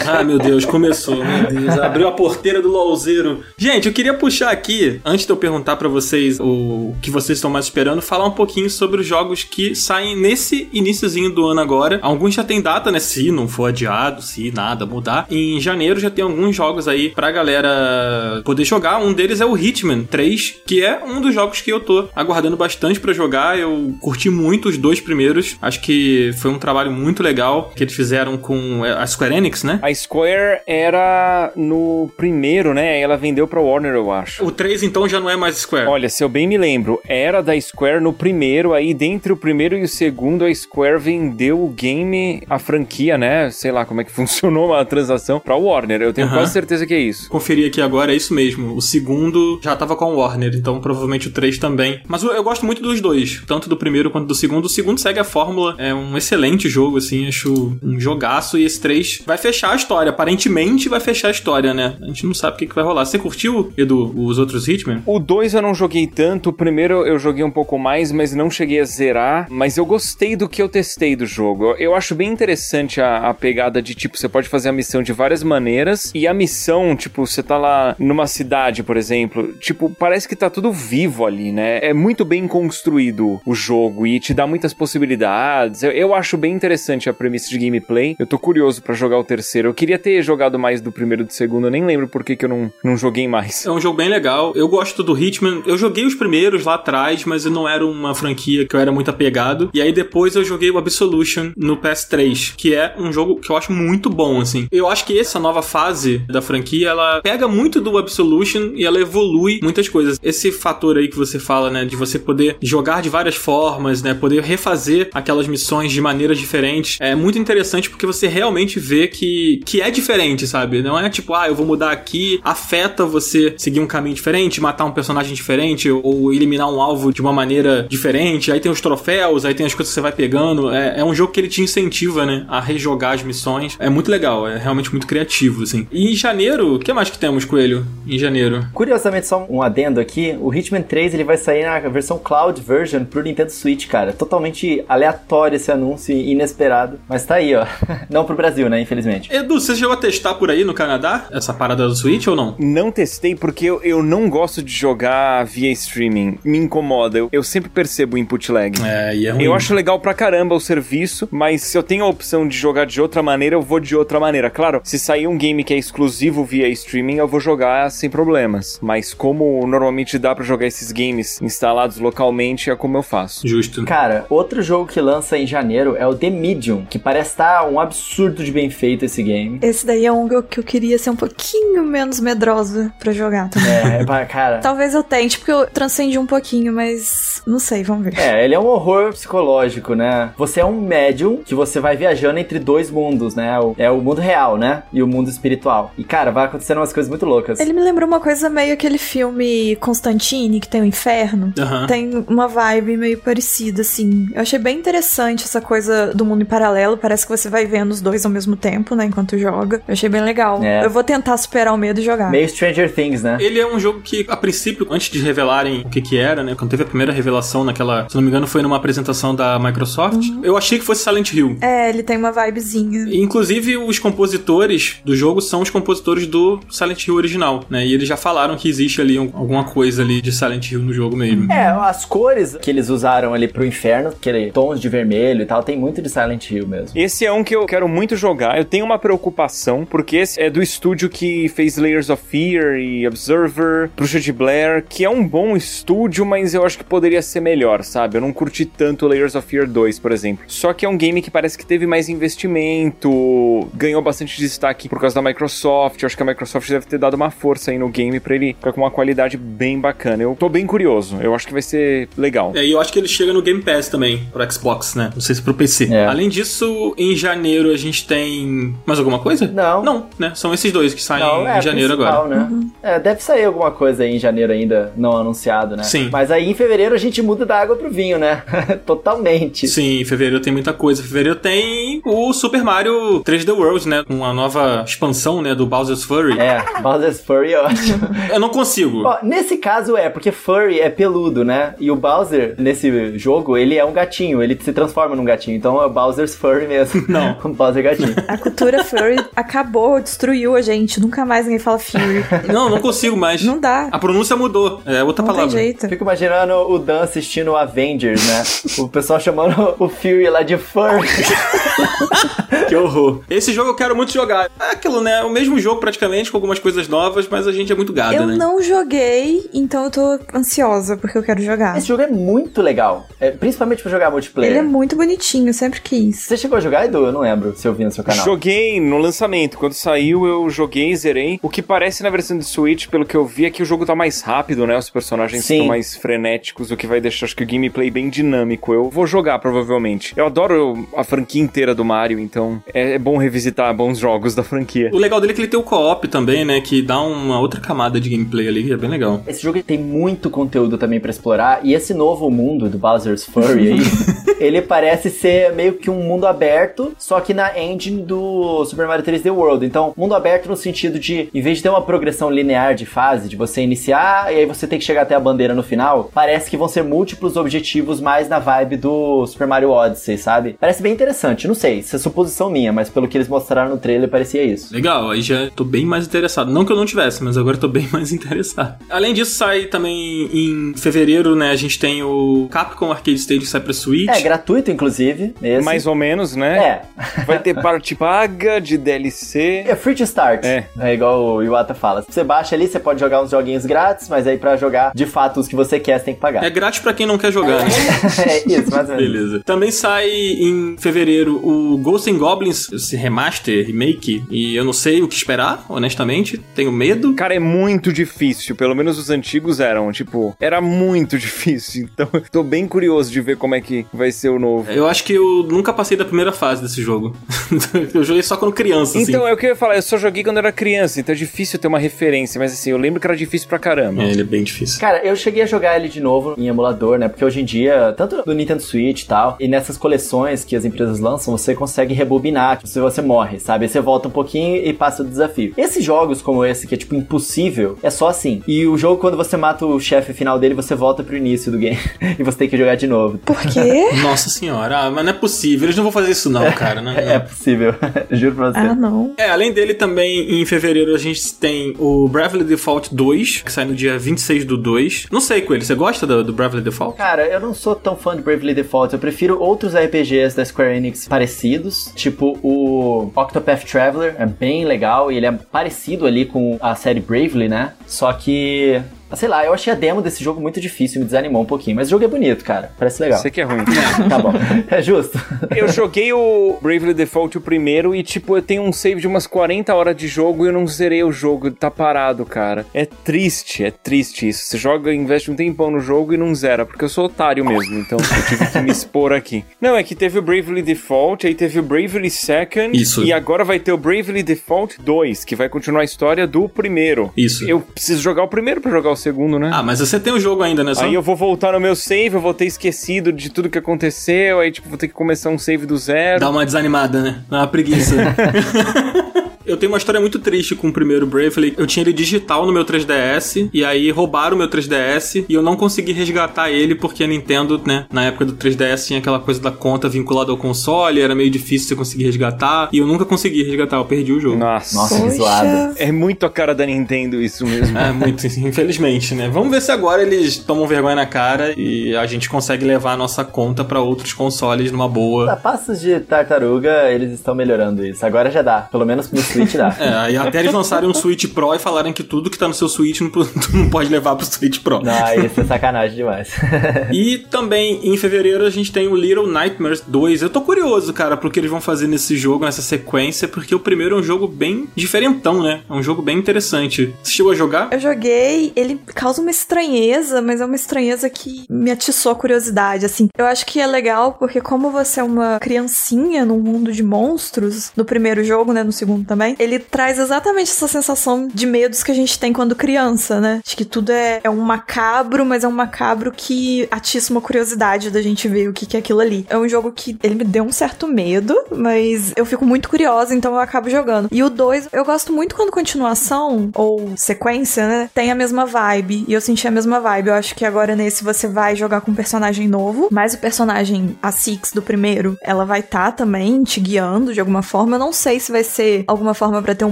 A: Ah, meu Deus, começou, meu Deus. Abriu a porteira do LOLzeiro. Gente, eu queria puxar aqui, antes de eu perguntar pra vocês o que vocês estão mais esperando, falar um pouquinho sobre os jogos que saem nesse iníciozinho do ano agora. Alguns já tem data, né? Se não for adiado, se nada mudar. Em janeiro já tem alguns jogos aí pra galera poder jogar. Um deles é o Hitman 3, que é um dos jogos que eu tô aguardando bastante pra jogar. Eu curti muito os dois primeiros. Acho que foi um trabalho muito legal que eles fizeram com é, a Square Enix, né?
D: A Square era no primeiro, né? Ela vendeu pra Warner, eu acho.
A: O 3 então já não é mais Square.
D: Olha, se eu bem me lembro, era da Square no primeiro, aí dentre o primeiro e o segundo, a Square vendeu o game, a franquia, né? Sei lá como é que funcionou a transação, pra Warner. Eu tenho quase certeza que é isso.
A: Conferi aqui agora, é isso mesmo. O segundo já tava com a Warner, então provavelmente o 3 também. Mas eu eu gosto muito dos dois, tanto do primeiro quanto do segundo. O segundo segue a fórmula, é um excelente jogo, assim, acho um jogaço. E esse 3 vai fechar a história. Aparentemente vai fechar a história, né? A gente não sabe o que, que vai rolar. Você curtiu, Edu, os outros Hitman?
D: O 2 eu não joguei tanto, o primeiro eu joguei um pouco mais, mas não cheguei a zerar. Mas eu gostei do que eu testei do jogo. Eu- Eu acho bem interessante a, a pegada de tipo, você pode fazer a missão de várias maneiras. E a missão, tipo, você tá lá numa cidade, por exemplo, tipo, parece que tá tudo vivo ali, né? É muito bem construído o jogo e te dá muitas possibilidades. Eu, eu acho bem interessante a premissa de gameplay. Eu tô curioso pra jogar o terceiro. Eu queria ter jogado mais do primeiro e do segundo, eu nem lembro por que, que eu não, não joguei mais.
A: É um jogo bem legal. Eu gosto do Hitman. Eu joguei os primeiros lá atrás, mas não era uma franquia que eu era muito apegado. E aí depois eu joguei o Absolution no PS3, que é um jogo que eu acho muito bom, assim. Eu acho que essa nova fase da franquia, ela pega muito do Absolution e ela evolui muitas coisas. Esse fator aí que você fala, né, de você poder jogar de várias formas, né, poder refazer aquelas missões de maneiras diferentes, é muito interessante porque você realmente vê que, que é diferente, sabe? Não é tipo, ah, eu vou mudar aqui, afeta você seguir um caminho diferente, matar um personagem diferente ou eliminar um alvo de uma maneira diferente. Aí tem os troféus, aí tem as coisas que você vai pegando. É, é um jogo que ele te incentiva, né, a rejogar as missões. É muito legal, é realmente muito criativo, assim. E em janeiro, o que mais que temos, Coelho? Em janeiro?
B: Curiosamente, só um adendo aqui, o Hitman 3 ele vai sair na versão Cloud Version pro Nintendo Switch, cara. Totalmente aleatório esse anúncio, inesperado. Mas tá aí, ó. Não pro Brasil, né? Infelizmente.
A: Edu, você chegou a testar por aí no Canadá essa parada do Switch ou não?
D: Não testei porque eu, eu não gosto de jogar via streaming. Me incomoda. Eu, eu sempre percebo o input lag.
A: É, e é ruim.
D: Eu acho legal pra caramba o serviço, mas se eu tenho a opção de jogar de outra maneira, eu vou de outra maneira. Claro, se sair um game que é exclusivo via streaming, eu vou jogar sem problemas. Mas como normalmente dá pra jogar esses games instalados localmente, é como eu faço.
A: Justo.
B: Cara, outro jogo que lança em janeiro é o The Medium, que parece estar um absurdo de bem feito esse game.
C: Esse daí é um que eu queria ser um pouquinho menos medrosa pra jogar também.
B: É, é, cara.
C: Talvez eu tente, porque eu transcendi um pouquinho, mas não sei, vamos ver.
B: É, ele é um horror psicológico, né? Você é um médium que você vai viajando entre dois mundos, né? É o mundo real, né? E o mundo espiritual. E, cara, vai acontecendo umas coisas muito loucas.
C: Ele me lembrou uma coisa meio aquele filme Constantine, que tem o inferno.
A: Aham.
C: Tem uma vibe meio parecida, assim. Eu achei bem interessante essa coisa do mundo em paralelo. Parece que você vai vendo os dois ao mesmo tempo, né? Enquanto joga. Eu achei bem legal.
B: É.
C: Eu vou tentar superar o medo e jogar.
B: Meio Stranger Things, né?
A: Ele é um jogo que, a princípio, antes de revelarem o que que era, né? Quando teve a primeira revelação naquela, se não me engano, foi numa apresentação da Microsoft, eu achei que fosse Silent Hill.
C: É, ele tem uma vibezinha.
A: Inclusive, os compositores do jogo são os compositores do Silent Hill original, né? E eles já falaram que existe ali um- alguma coisa ali de Silent Hill no jogo mesmo.
B: É, as cores que eles usaram ali pro inferno, aquele tons de vermelho e tal, tem muito de Silent Hill mesmo.
D: Esse é um que eu quero muito jogar. Eu tenho uma preocupação, porque esse é do estúdio que fez Layers of Fear e Observer, Bruxa de Blair, que é um bom estúdio, mas eu acho que poderia ser melhor, sabe? Eu não curti tanto Layers of Fear 2, por exemplo. Só que é um game que parece que teve mais investimento, ganhou bastante destaque por causa da Microsoft. Eu acho que a Microsoft deve ter dado uma força aí no game pra ele ficar com uma qualidade bem bacana. Eu tô bem curioso. Eu acho que vai ser legal.
A: É, E eu acho que ele chega no Game Pass também, pro Xbox, né? Não sei se pro PC.
B: É.
A: Além disso, em janeiro a gente tem. Mais alguma coisa?
B: Não.
A: Não, né? São esses dois que saem
B: Não, é
A: em janeiro agora.
B: Né? É, deve sair alguma coisa aí em janeiro ainda, não anunciado, né?
A: Sim.
B: Mas aí em fevereiro a gente muda da água pro vinho, né? Totalmente.
A: Sim, em fevereiro tem muita coisa. Em fevereiro tem o Super Mario 3D World, né? Com a nova expansão, né? Do Bowser's Fury.
B: É, Bowser's Furry é ótimo.
A: Eu não consigo.
B: Ó, nesse caso é, porque Furry é peludo, né? E o Bowser, nesse jogo, ele é um gatinho, ele se transforma num gatinho. Então é o Bowser's Furry mesmo.
A: Não.
B: o Bowser gatinho.
C: A cultura furry acabou, destruiu a gente. Nunca mais ninguém fala fury.
A: Não, não consigo mais.
C: Não dá.
A: A pronúncia mudou. É outra
C: Não tem
A: palavra.
C: jeito.
B: Fico imaginando o Dan assistindo o Avengers, né? o pessoal chamando o Fury lá de Furry.
A: Que horror. Esse jogo eu quero muito jogar. É aquilo, né? O mesmo jogo praticamente, com algumas coisas novas, mas a gente é muito gada,
C: Eu
A: né?
C: não joguei, então eu tô ansiosa porque eu quero jogar.
B: Esse jogo é muito legal. É, principalmente pra jogar multiplayer.
C: Ele é muito bonitinho, eu sempre quis.
B: Você chegou a jogar, Edu? Eu não lembro se eu vi no seu canal.
D: Joguei no lançamento. Quando saiu, eu joguei, zerei. O que parece na versão de Switch, pelo que eu vi, é que o jogo tá mais rápido, né? Os personagens
B: Sim.
D: estão mais frenéticos, o que vai deixar, acho que o gameplay bem dinâmico. Eu vou jogar, provavelmente. Eu adoro a franquia inteira do Mario, então é, é bom revisitar bons jogos da franquia.
A: O legal dele é que ele tem o co-op também, né? Que dá uma outra camada de gameplay ali, que é bem legal.
B: Esse jogo tem muito conteúdo também pra explorar e esse novo mundo do Bowser's Furry aí, ele parece ser meio que um mundo aberto, só que na engine do Super Mario 3D World. Então, mundo aberto no sentido de, em vez de ter uma progressão linear de fase, de você iniciar e aí você tem que chegar até a bandeira no final, parece que vão ser múltiplos objetivos mais na vibe do Super Mario Odyssey, sabe? Parece bem interessante, não sei, isso é suposição minha, mas pelo que eles mostraram no trailer parecia isso.
A: Legal, aí já tô bem mais interessado. Não que eu não tivesse, mas agora tô bem mais interessado. Além disso, sai também em fevereiro, né? A gente tem o Capcom Arcade Stage que sai pra Switch.
B: É, gratuito, inclusive. Esse.
D: Mais ou menos, né?
B: É.
D: Vai ter parte paga de DLC.
B: É free to start.
D: É.
B: igual o Iwata fala. Você baixa ali, você pode jogar uns joguinhos grátis, mas aí pra jogar de fato os que você quer, você tem que pagar.
A: É grátis pra quem não quer jogar, né?
B: é isso, mais ou menos.
A: Beleza. Também sai em fevereiro o Ghosts and Goblins, esse remaster, remake, e eu não sei o que esperar, honestamente. Tenho medo.
D: Cara, é muito difícil. Pelo menos os antigos eram. Tipo, era muito difícil. Então, tô bem curioso de ver como é que vai ser o novo.
A: Eu acho que eu nunca passei da primeira fase desse jogo. eu joguei só quando criança, assim.
D: Então, é o que eu ia falar, eu só joguei quando era criança, então é difícil ter uma referência, mas assim, eu lembro que era difícil pra caramba.
A: É, ele é bem difícil.
B: Cara, eu cheguei a jogar ele de novo em emulador, né? Porque hoje em dia, tanto no Nintendo Switch e tal, e nessas coleções que as empresas lançam, você consegue rebobinar, tipo, se você morre, sabe? Você volta um pouquinho e passa o desafio. Esses jogos como esse, que é tipo impossível, é só assim. E o jogo, quando você mata o chefe final dele, você volta pro início do game. e você tem que jogar de novo.
C: Por quê?
A: Nossa senhora, ah, mas não é possível. Eles não vão fazer isso não, cara. Não,
B: É possível. Juro pra você.
C: ah, não.
A: É, além dele também, em fevereiro, a gente tem o Bravely Default 2, que sai no dia 26 do 2. Não sei, Coelho, você gosta do, do Bravely Default?
B: Cara, eu não sou tão fã de Bravely Default. Eu prefiro outros RPGs da Square Enix parecidos, tipo o Octopath Traveler, é bem legal e ele é parecido ali com a série Bravely, né? Só que Sei lá, eu achei a demo desse jogo muito difícil, me desanimou um pouquinho. Mas o jogo é bonito, cara. Parece legal.
D: Você que é ruim.
B: Tá bom. É justo.
D: Eu joguei o Bravely Default o primeiro e, tipo, eu tenho um save de umas 40 horas de jogo e eu não zerei o jogo, tá parado, cara. É triste, é triste isso. Você joga, investe um tempão no jogo e não zera, porque eu sou otário mesmo, então eu tive que me expor aqui. Não, é que teve o Bravely Default, aí teve o Bravely Second.
A: Isso.
D: E agora vai ter o Bravely Default 2, que vai continuar a história do primeiro.
A: Isso.
D: Eu preciso jogar o primeiro pra jogar o segundo, né?
A: Ah, mas você tem o jogo ainda, né? Só...
D: Aí eu vou voltar no meu save, eu vou ter esquecido de tudo que aconteceu, aí tipo, vou ter que começar um save do zero.
A: Dá uma desanimada, né? Dá uma preguiça. Eu tenho uma história muito triste com o primeiro Bravely. Eu tinha ele digital no meu 3DS, e aí roubaram o meu 3DS, e eu não consegui resgatar ele porque a Nintendo, né, na época do 3DS tinha aquela coisa da conta vinculada ao console, era meio difícil você conseguir resgatar, e eu nunca consegui resgatar, eu perdi o jogo.
D: Nossa.
B: Nossa, que zoado.
D: É muito a cara da Nintendo isso mesmo.
A: É, muito, infelizmente, né? Vamos ver se agora eles tomam vergonha na cara e a gente consegue levar a nossa conta pra outros consoles numa boa.
B: A passos de tartaruga, eles estão melhorando isso. Agora já dá. Pelo menos no Switch dá.
A: É, e até eles lançarem um Switch Pro e falarem que tudo que tá no seu Switch não, tu não pode levar pro Switch Pro.
B: Não, isso é sacanagem demais.
A: E também em fevereiro a gente tem o Little Nightmares 2. Eu tô curioso, cara, pro que eles vão fazer nesse jogo, nessa sequência, porque o primeiro é um jogo bem diferentão, né? É um jogo bem interessante. Você chegou a jogar?
C: Eu joguei, ele causa uma estranheza, mas é uma estranheza que me atiçou a curiosidade, assim. Eu acho que é legal porque como você é uma criancinha num mundo de monstros, no primeiro jogo, né, no segundo também, ele traz exatamente essa sensação de medos que a gente tem quando criança, né? Acho que tudo é, é um macabro, mas é um macabro que atiça uma curiosidade da gente ver o que, que é aquilo ali. É um jogo que ele me deu um certo medo, mas eu fico muito curiosa, então eu acabo jogando. E o 2, eu gosto muito quando continuação ou sequência, né, tem a mesma vibe. E eu senti a mesma vibe. Eu acho que agora nesse você vai jogar com um personagem novo, mas o personagem, a Six do primeiro, ela vai estar tá também te guiando de alguma forma. Eu não sei se vai ser alguma forma para ter um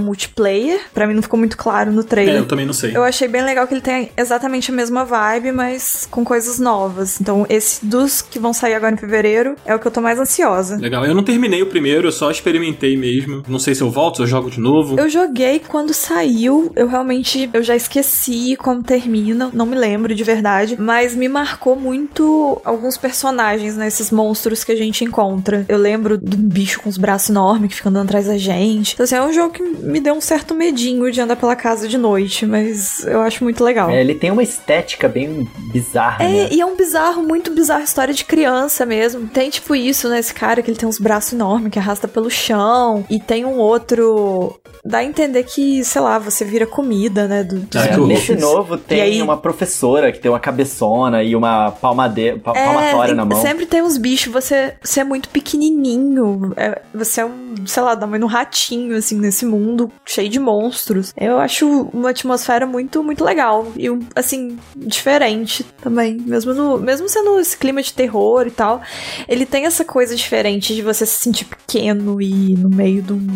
C: multiplayer. Para mim não ficou muito claro no trailer.
A: É, eu também não sei.
C: Eu achei bem legal que ele tem exatamente a mesma vibe, mas com coisas novas. Então, esse dos que vão sair agora em fevereiro é o que eu tô mais ansiosa.
A: Legal. Eu não terminei o primeiro, eu só experimentei mesmo. Não sei se eu volto, se eu jogo de novo.
C: Eu joguei quando saiu, eu realmente eu já esqueci como termina, não me lembro de verdade, mas me marcou muito alguns personagens, né, esses monstros que a gente encontra. Eu lembro de um bicho com os braços enormes que fica andando atrás da gente. Então, assim, é um jogo que me deu um certo medinho de andar pela casa de noite, mas eu acho muito legal.
B: É, ele tem uma estética bem bizarra,
C: É,
B: né?
C: e é um bizarro, muito bizarro, história de criança mesmo. Tem tipo isso, né? Esse cara que ele tem uns braços enormes que arrasta pelo chão. E tem um outro. Dá a entender que, sei lá, você vira comida, né? Do, dos
A: Ah,
B: É, nesse novo tem
C: aí-
B: uma professora que tem uma cabeçona e uma palmadeira, pa- palmatória na mão.
C: É, sempre tem uns bichos, você, você é muito pequenininho, é, você é um, sei lá, dá um ratinho, assim, nesse mundo cheio de monstros. Eu acho uma atmosfera muito, muito legal e, um, assim, diferente também, mesmo, no, mesmo sendo esse clima de terror e tal, ele tem essa coisa diferente de você se sentir pequeno e no meio de um,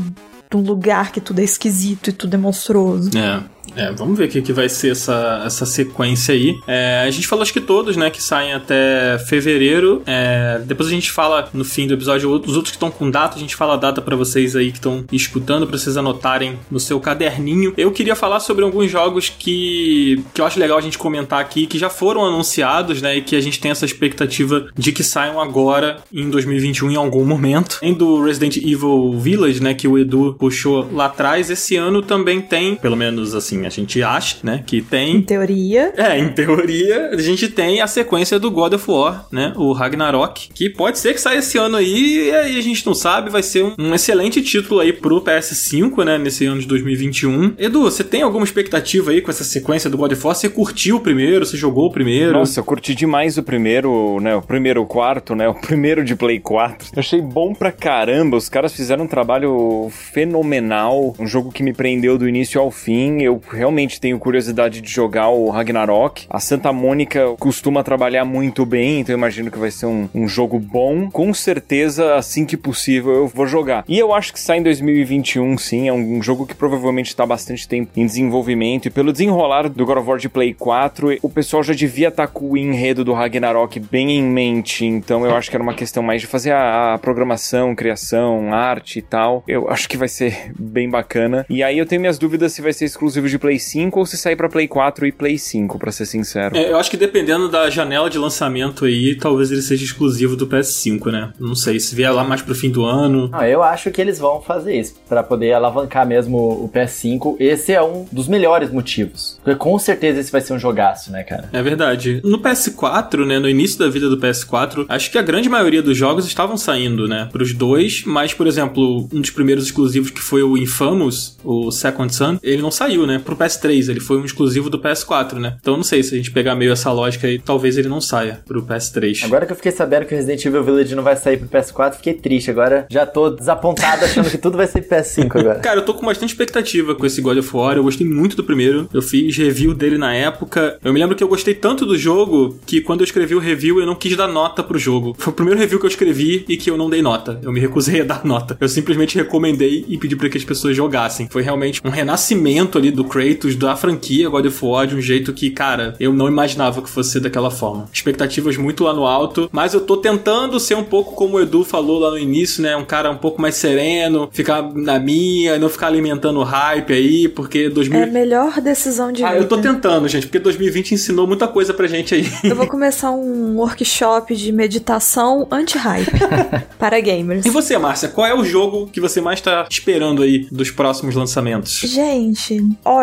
C: um lugar que tudo é esquisito e tudo é monstruoso.
A: É. É, vamos ver o que, que vai ser essa, essa sequência aí. É, a gente falou acho que todos, né, que saem até fevereiro. É, depois a gente fala no fim do episódio, os outros que estão com data, a gente fala a data pra vocês aí que estão escutando, pra vocês anotarem no seu caderninho. Eu queria falar sobre alguns jogos que, que eu acho legal a gente comentar aqui, que já foram anunciados, né, e que a gente tem essa expectativa de que saiam agora em 2021 em algum momento. Além do Resident Evil Village, né, que o Edu puxou lá atrás, esse ano também tem, pelo menos assim assim, a gente acha, né, que
C: Em
A: tem.
C: teoria.
A: É, em teoria, a gente tem a sequência do God of War, né? O Ragnarok, que pode ser que saia esse ano aí, e aí a gente não sabe, vai ser um, um excelente título aí pro PS5, né? Nesse ano de 2021. Edu, você tem alguma expectativa aí com essa sequência do God of War? Você curtiu o primeiro? Você jogou o primeiro?
D: Nossa, eu curti demais o primeiro, né? O primeiro, quarto, né? O primeiro de Play 4. Eu achei bom pra caramba. Os caras fizeram um trabalho fenomenal. Um jogo que me prendeu do início ao fim. Eu realmente tenho curiosidade de jogar o Ragnarok. A Santa Mônica costuma trabalhar muito bem, então imagino que vai ser um, um jogo bom. Com certeza, assim que possível, eu vou jogar. E eu acho que sai em 2021, sim. É um, um jogo que provavelmente tá bastante tempo em desenvolvimento. E pelo desenrolar do God of War de Play 4, o pessoal já devia estar com o enredo do Ragnarok bem em mente. Então eu acho que era uma questão mais de fazer a, a programação, criação, arte e tal. Eu acho que vai ser bem bacana. E aí eu tenho minhas dúvidas se vai ser exclusivo de Play 5 ou se sair pra Play 4 e Play 5, pra ser sincero.
A: É, eu acho que dependendo da janela de lançamento aí, talvez ele seja exclusivo do PS5, né? Não sei, se vier lá mais pro fim do ano.
B: Não, eu acho que eles vão fazer isso pra poder alavancar mesmo o PS5. Esse é um dos melhores motivos. Porque com certeza esse vai ser um jogaço, né, cara?
A: É verdade. No PS4, né, no início da vida do PS4, acho que a grande maioria dos jogos estavam saindo, né, pros dois, mas, por exemplo, um dos primeiros exclusivos que foi o Infamous, o Second Son, ele não saiu, né, pro PS3, ele foi um exclusivo do PS4, né. Então não sei se a gente pegar meio essa lógica aí, talvez ele não saia pro PS3.
B: Agora que eu fiquei sabendo que o Resident Evil Village não vai sair pro PS4, fiquei triste. Agora já tô desapontado achando que tudo vai ser PS5 agora.
A: Cara, eu tô com bastante expectativa com esse God of War. Eu gostei muito do primeiro. Eu fiz review dele na época. Eu me lembro que eu gostei tanto do jogo que quando eu escrevi o review eu não quis dar nota pro jogo. Foi o primeiro review que eu escrevi e que eu não dei nota. Eu me recusei a dar nota. Eu simplesmente recomendei e pedi para que as pessoas jogassem. Foi realmente um renascimento ali do Kratos, da franquia God of War, de um jeito que, cara, eu não imaginava que fosse ser daquela forma. Expectativas muito lá no alto, mas eu tô tentando ser um pouco como o Edu falou lá no início, né? Um cara um pouco mais sereno, ficar na minha, não ficar alimentando hype aí, porque 2000...
C: É a melhor decisão de
A: Ah,
C: vida.
A: eu tô tentando, gente, porque 2020 ensinou muita coisa pra gente aí.
C: Eu vou começar um workshop de meditação anti-hype para gamers.
A: E você, Márcia, qual é o jogo que você mais tá esperando aí dos próximos lançamentos?
C: Gente, olha,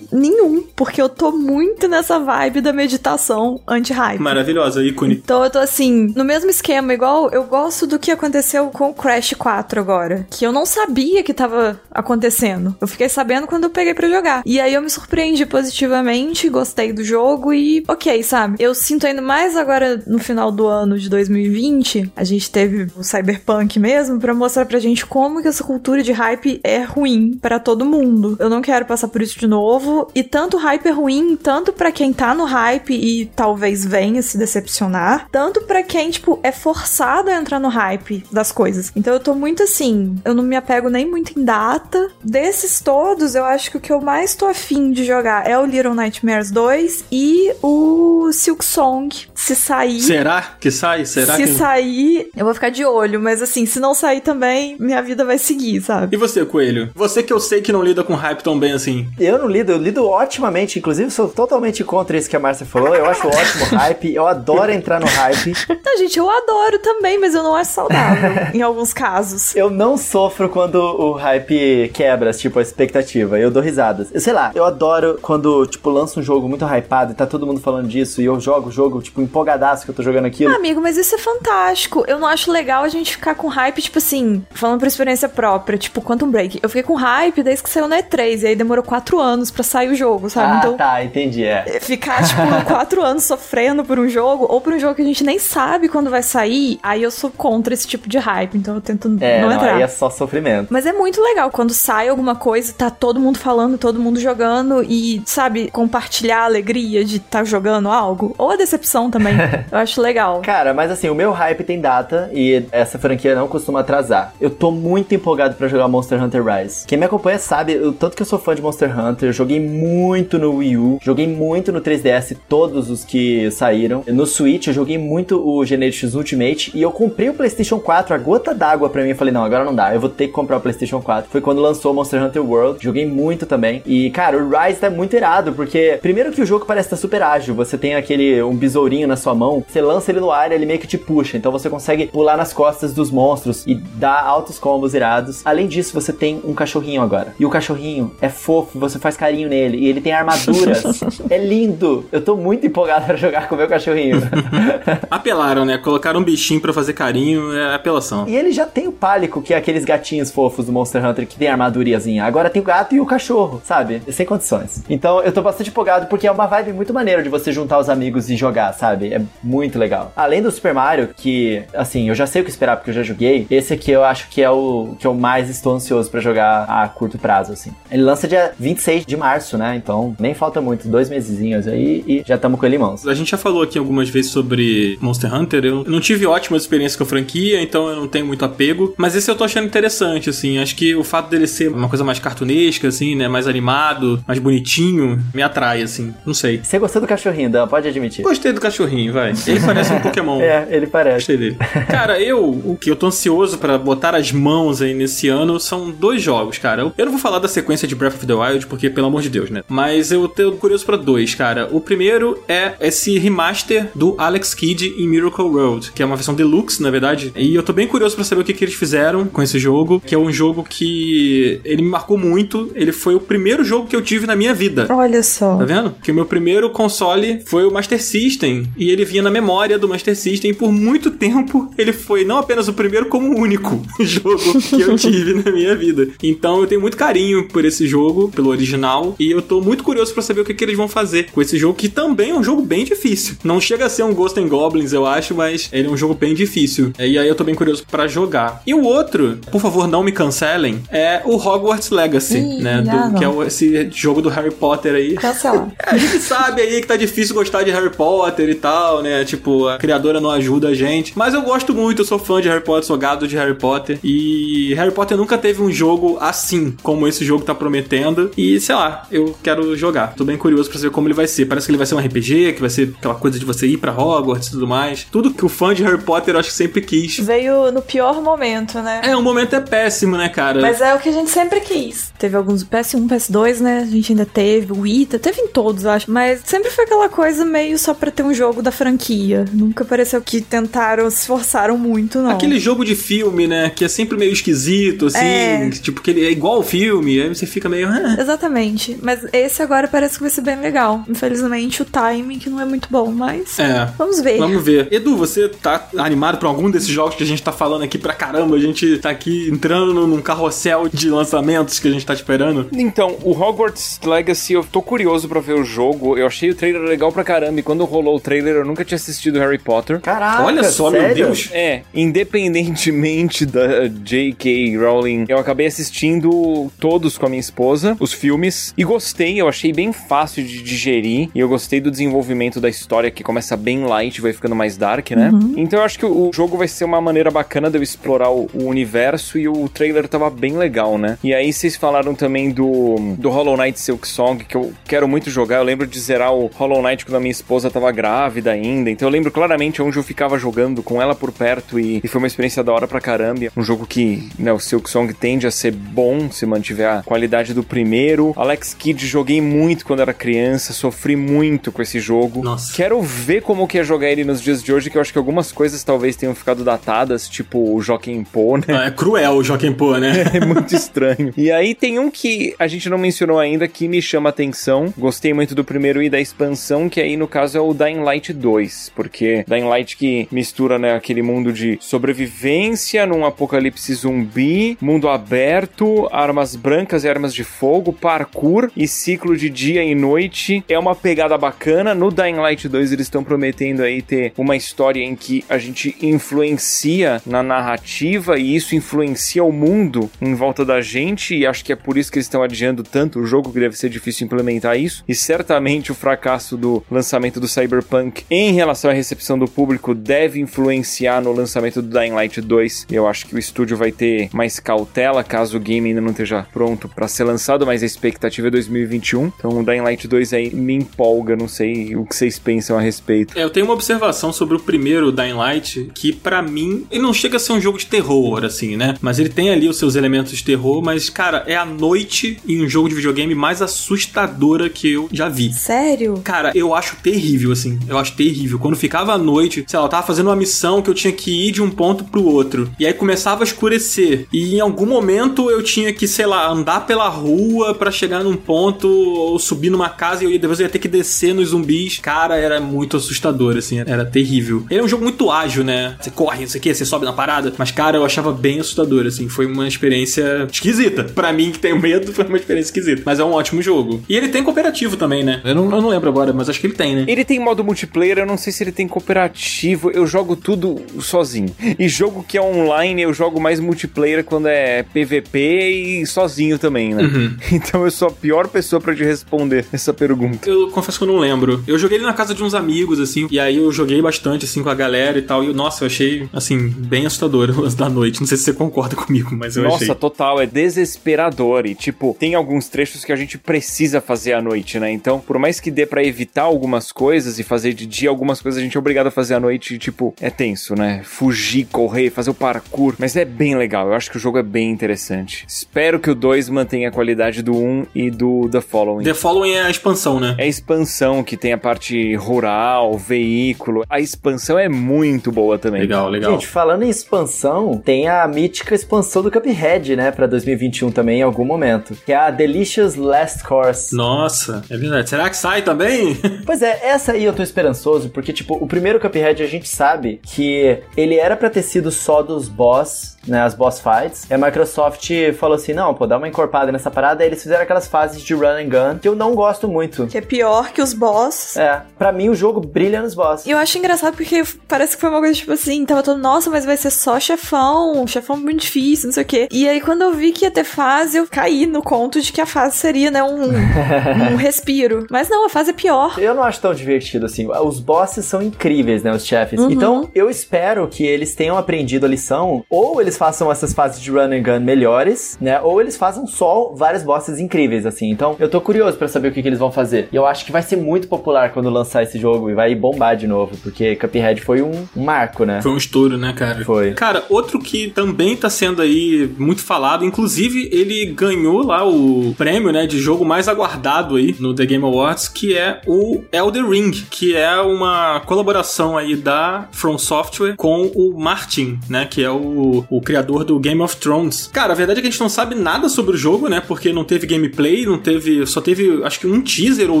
C: nenhum, porque eu tô muito nessa vibe da meditação anti-hype.
A: Maravilhosa, ícone.
C: Então eu tô assim, no mesmo esquema, igual eu gosto do que aconteceu com o Crash 4 agora. Que eu não sabia que tava acontecendo. Eu fiquei sabendo quando eu peguei pra jogar. E aí eu me surpreendi positivamente, gostei do jogo e ok, sabe? Eu sinto ainda mais agora no final do ano de 2020, a gente teve o Cyberpunk mesmo pra mostrar pra gente como que essa cultura de hype é ruim pra todo mundo. Eu não quero passar por isso de novo. E tanto hype é ruim, tanto pra quem tá no hype e talvez venha se decepcionar, tanto pra quem, tipo, é forçado a entrar no hype das coisas. Então eu tô muito assim, eu não me apego nem muito em data. Desses todos, eu acho que o que eu mais tô afim de jogar é o Little Nightmares 2 e o Silk Song. Se sair.
A: Será que sai? Será
C: se
A: que.
C: sair, eu vou ficar de olho, mas assim, se não sair também, minha vida vai seguir, sabe?
A: E você, Coelho? Você que eu sei que não lida com hype tão bem assim.
B: Eu não lido, eu lido otimamente. Inclusive, sou totalmente contra isso que a Márcia falou. Eu acho ótimo o hype. Eu adoro entrar no hype.
C: Não, gente, eu adoro também, mas eu não acho saudável em alguns casos.
B: Eu não sofro quando o hype quebra, tipo, a expectativa. Eu dou risadas. Eu sei lá, eu adoro quando, tipo, lança um jogo muito hypado e tá todo mundo falando disso e eu jogo o jogo, tipo, empolgadaço que eu tô jogando aquilo.
C: Ah, amigo, mas isso é fantástico. Eu não acho legal a gente ficar com hype, tipo assim, falando por experiência própria, tipo Quantum Break. Eu fiquei com hype desde que saiu na E3, e aí demorou quatro anos pra sair o jogo, sabe?
B: ah,
C: então.
B: tá, entendi, é.
C: Ficar, tipo, quatro anos sofrendo por um jogo, ou por um jogo que a gente nem sabe quando vai sair, aí eu sou contra esse tipo de hype, então eu tento
B: É,
C: não
B: não,
C: entrar.
B: aí é só sofrimento.
C: Mas é muito legal quando sai alguma coisa, tá todo mundo falando, todo mundo jogando e, sabe, compartilhar a alegria de estar jogando algo. Ou a decepção também. Eu acho legal.
B: Cara, mas assim, o meu hype tem data e essa franquia não costuma atrasar. Eu tô muito empolgado pra jogar Monster Hunter Rise. Quem me acompanha sabe o tanto que eu sou fã de Monster Hunter. Eu joguei muito no Wii U, joguei muito no 3DS, todos os que saíram. No Switch, eu joguei muito o Genesis Ultimate e eu comprei o PlayStation 4, a gota d'água pra mim. Eu falei, não, agora não dá, eu vou ter que comprar o PlayStation 4. Foi quando lançou Monster Hunter World, joguei muito também. E, cara, o Rise tá muito irado, porque primeiro que o jogo parece estar super ágil. Você tem aquele, um besourinho cachorrinho na sua mão, você lança ele no ar e ele meio que te puxa. Então você consegue pular nas costas dos monstros e dar altos combos irados. Além disso, você tem um cachorrinho agora. E o cachorrinho é fofo, você faz carinho nele. E ele tem armaduras. é lindo. Eu tô muito empolgado pra jogar com o meu cachorrinho.
A: Apelaram, né? Colocaram um bichinho pra fazer carinho, é apelação.
B: E ele já tem o pálico, que é aqueles gatinhos fofos do Monster Hunter que tem armaduriazinha. Agora tem o gato e o cachorro, sabe? Sem condições. Então eu tô bastante empolgado porque é uma vibe muito maneira de você juntar os amigos e jogar, sabe? É muito legal. Além do Super Mario, que, assim, eu já sei o que esperar porque eu já joguei, esse aqui eu acho que é o que eu mais estou ansioso para jogar a curto prazo, assim. Ele lança dia 26 de março, né? Então nem falta muito, dois mesezinhos aí e já estamos com ele em mãos.
A: A gente já falou aqui algumas vezes sobre Monster Hunter. Eu não tive ótima experiência com a franquia, então eu não tenho muito apego. Mas esse eu tô achando interessante, assim. Acho que o fato dele ser uma coisa mais cartunesca, assim, né? Mais animado, mais bonitinho, me atrai, assim. Não sei.
B: Você gostou do cachorrinho, Dan? Pode admitir.
A: Gostei do cachorrinho, vai. Ele parece um Pokémon.
B: É, ele parece.
A: Gostei dele. Cara, eu, o que eu tô ansioso para botar as mãos aí nesse ano são dois jogos, cara. Eu não vou falar da sequência de Breath of the Wild, porque, pelo amor de Deus, né? Mas eu tô curioso para dois, cara. O primeiro é esse remaster do Alex Kidd em Miracle World, que é uma versão deluxe, na verdade. E eu tô bem curioso para saber o que, que eles fizeram com esse jogo, que é um jogo que ele me marcou muito. Ele foi o primeiro jogo que eu tive na minha vida.
C: Olha só.
A: Tá vendo? Que o meu primeiro console foi o Master System. E ele vinha na memória do Master System. E por muito tempo ele foi não apenas o primeiro, como o único jogo que eu tive na minha vida. Então eu tenho muito carinho por esse jogo, pelo original. E eu tô muito curioso para saber o que, que eles vão fazer com esse jogo, que também é um jogo bem difícil. Não chega a ser um Ghost and Goblins, eu acho, mas ele é um jogo bem difícil. E aí eu tô bem curioso para jogar. E o outro, por favor, não me cancelem, é o Hogwarts Legacy,
C: Ih,
A: né? Do- que é esse jogo do Harry Potter aí.
C: Cancela.
A: É, a gente sabe aí que tá difícil gostar de Harry Potter e tal, né? Tipo, a criadora não ajuda a gente. Mas eu gosto muito, eu sou fã de Harry Potter, sou gado de Harry Potter. E Harry Potter nunca teve um jogo assim, como esse jogo tá prometendo. E sei lá, eu quero jogar. Tô bem curioso pra saber como ele vai ser. Parece que ele vai ser um RPG, que vai ser aquela coisa de você ir pra Hogwarts e tudo mais. Tudo que o fã de Harry Potter eu acho que sempre quis.
C: Veio no pior momento, né?
A: É, o momento é péssimo, né, cara?
C: Mas é o que a gente sempre quis. Teve alguns PS1, PS2, né? A gente ainda teve, o Ita, teve em todos, eu acho. Mas sempre foi aquela coisa meio só pra ter um jogo da franquia. Nunca pareceu que tentaram, se esforçaram muito, não.
A: Aquele jogo de filme, né? Que é sempre meio esquisito, assim.
C: É.
A: Tipo, que ele é igual ao filme. Aí você fica meio. "Ah".
C: Exatamente. Mas esse agora parece que vai ser bem legal. Infelizmente, o timing que não é muito bom, mas.
A: É.
C: Vamos ver.
A: Vamos ver. Edu, você tá animado pra algum desses jogos que a gente tá falando aqui pra caramba? A gente tá aqui entrando num carrossel de lançamentos que a gente tá esperando.
D: Então, o Hogwarts Legacy, eu tô curioso pra ver o jogo. Eu achei o trailer legal pra caramba. E quando rolou o trailer, eu nunca tinha assistido Harry Potter.
B: Caraca,
A: Olha só,
B: sério?
A: meu Deus.
D: É, independentemente da J.K. Rowling, eu acabei assistindo todos com a minha esposa, os filmes, e gostei, eu achei bem fácil de digerir, e eu gostei do desenvolvimento da história, que começa bem light, vai ficando mais dark, né? Então eu acho que o jogo vai ser uma maneira bacana de eu explorar o, o universo, e o trailer tava bem legal, né? E aí vocês falaram também do, do Hollow Knight Silk Song, que eu quero muito jogar, eu lembro de zerar o Hollow Knight quando a minha esposa tava grávida ainda, então eu lembro claramente onde eu ficava jogando com ela por perto e, e foi uma experiência da hora pra caramba. Um jogo que, né, o Silk Song tende a ser bom se mantiver a qualidade do primeiro. Alex Kidd joguei muito quando era criança, sofri muito com esse jogo.
A: Nossa.
D: Quero ver como que é jogar ele nos dias de hoje, que eu acho que algumas coisas talvez tenham ficado datadas, tipo o Joaquim Pô, né?
A: É cruel o Joaquim Pô, né?
D: É muito estranho. E aí tem um que a gente não mencionou ainda que me chama atenção. Gostei muito do primeiro e da expansão, que aí no caso é o Dying Light 2, porque Dying Light que mistura né, aquele mundo de sobrevivência num apocalipse zumbi, mundo aberto, armas brancas e armas de fogo, parkour e ciclo de dia e noite. É uma pegada bacana. No Dying Light 2 eles estão prometendo aí ter uma história em que a gente influencia na narrativa e isso influencia o mundo em volta da gente e acho que é por isso que eles estão adiando tanto o jogo que deve ser difícil implementar isso. E certamente o fracasso do lançamento do Cyberpunk em relação à recepção do público deve influenciar no lançamento do Dying Light 2. Eu acho que o estúdio vai ter mais cautela caso o game ainda não esteja pronto para ser lançado, mas a expectativa é 2021. Então o Dying Light 2 aí me empolga, não sei o que vocês pensam a respeito.
A: É, eu tenho uma observação sobre o primeiro Dying Light, que pra mim, ele não chega a ser um jogo de terror, assim, né? Mas ele tem ali os seus elementos de terror, mas, cara, é a noite em um jogo de videogame mais assustadora que eu já vi.
C: Sério?
A: Cara, eu acho terrível, assim. Eu acho terrível. Quando ficava à noite, sei lá, eu tava fazendo uma missão que eu tinha que ir de um ponto pro outro. E aí começava a escurecer. E em algum momento eu tinha que, sei lá, andar pela rua para chegar num ponto ou subir numa casa e eu depois eu ia ter que descer nos zumbis. Cara, era muito assustador, assim, era terrível. Ele é um jogo muito ágil, né? Você corre, não sei o que, você sobe na parada. Mas, cara, eu achava bem assustador, assim. Foi uma experiência esquisita. Para mim, que tenho medo, foi uma experiência esquisita. Mas é um ótimo jogo. E ele tem cooperativo também, né? Eu não, eu não lembro agora, mas acho que ele tem, né?
D: Ele tem modo multiplayer, eu não sei se ele tem cooperativo. Eu jogo tudo sozinho. E jogo que é online, eu jogo mais multiplayer quando é PVP e sozinho também, né?
A: Uhum.
D: Então eu sou a pior pessoa para te responder essa pergunta.
A: Eu confesso que eu não lembro. Eu joguei ele na casa de uns amigos, assim, e aí eu joguei bastante, assim, com a galera e tal. E, nossa, eu achei, assim, bem assustador da noite. Não sei se você concorda comigo, mas eu
D: Nossa,
A: achei.
D: total, é desesperador. E, tipo, tem alguns trechos que a gente precisa fazer à noite, né? Então, por mais que dê pra evitar algumas coisas e fazer de dia algumas coisas, a gente é obrigado a fazer à noite. E, tipo, é tenso, né? Fugir, correr, fazer o parkour. Mas é bem legal. Eu acho que o jogo é bem interessante. Espero que o 2 mantenha a qualidade do 1 e do The Following.
A: The Following é a expansão, né?
D: É a expansão que tem a parte rural, veículo. A expansão é muito boa também.
A: Legal, legal.
B: Gente, falando em expansão, tem a mítica expansão do Cuphead, né, pra 2021 também em algum momento, que é a Delicious Last Course.
A: Nossa, é verdade. Será que sai também?
B: Pois é, essa aí eu tô esperançoso, porque, tipo, o primeiro Cuphead a gente sabe que ele era pra ter sido só dos boss, né, as boss fights. E a Microsoft falou assim, não, pô, dá uma encorpada nessa parada, aí eles fizeram aquelas fases de run and gun, que eu não gosto muito.
C: Que é pior que os boss.
B: É, pra mim o jogo brilha nos boss.
C: E eu acho engraçado porque parece que foi uma coisa tipo assim, tava todo, nossa, mas vai ser só chefão, chefão muito difícil, não sei o quê. E aí quando eu vi que ia ter fase, eu caí no conto de que a fase seria, né, um, um respiro. Mas não, a fase é pior.
B: Eu não acho tão divertido assim. Os bosses são incríveis, né? Os chefes.
C: Uhum.
B: Então, eu espero que eles tenham aprendido a lição. Ou eles façam essas fases de run and gun melhores, né? Ou eles façam só vários bosses incríveis, assim. Então, eu tô curioso pra saber o que, que eles vão fazer. E eu acho que vai ser muito popular quando lançar esse jogo e vai bombar de novo. Porque Cuphead foi um, um marco, né?
A: Foi um estouro, né, cara?
B: Foi.
A: Cara, outro que também tá sendo aí muito falado, inclusive ele ganhou lá o prêmio, né, de jogo mais aguardado aí no The Game Awards, que é o Elder Ring, que é uma colaboração aí da From Software com o Martin, né, que é o, o criador do Game of Thrones. Cara, a verdade é que a gente não sabe nada sobre o jogo, né, porque não teve gameplay, não teve, só teve, acho que um teaser ou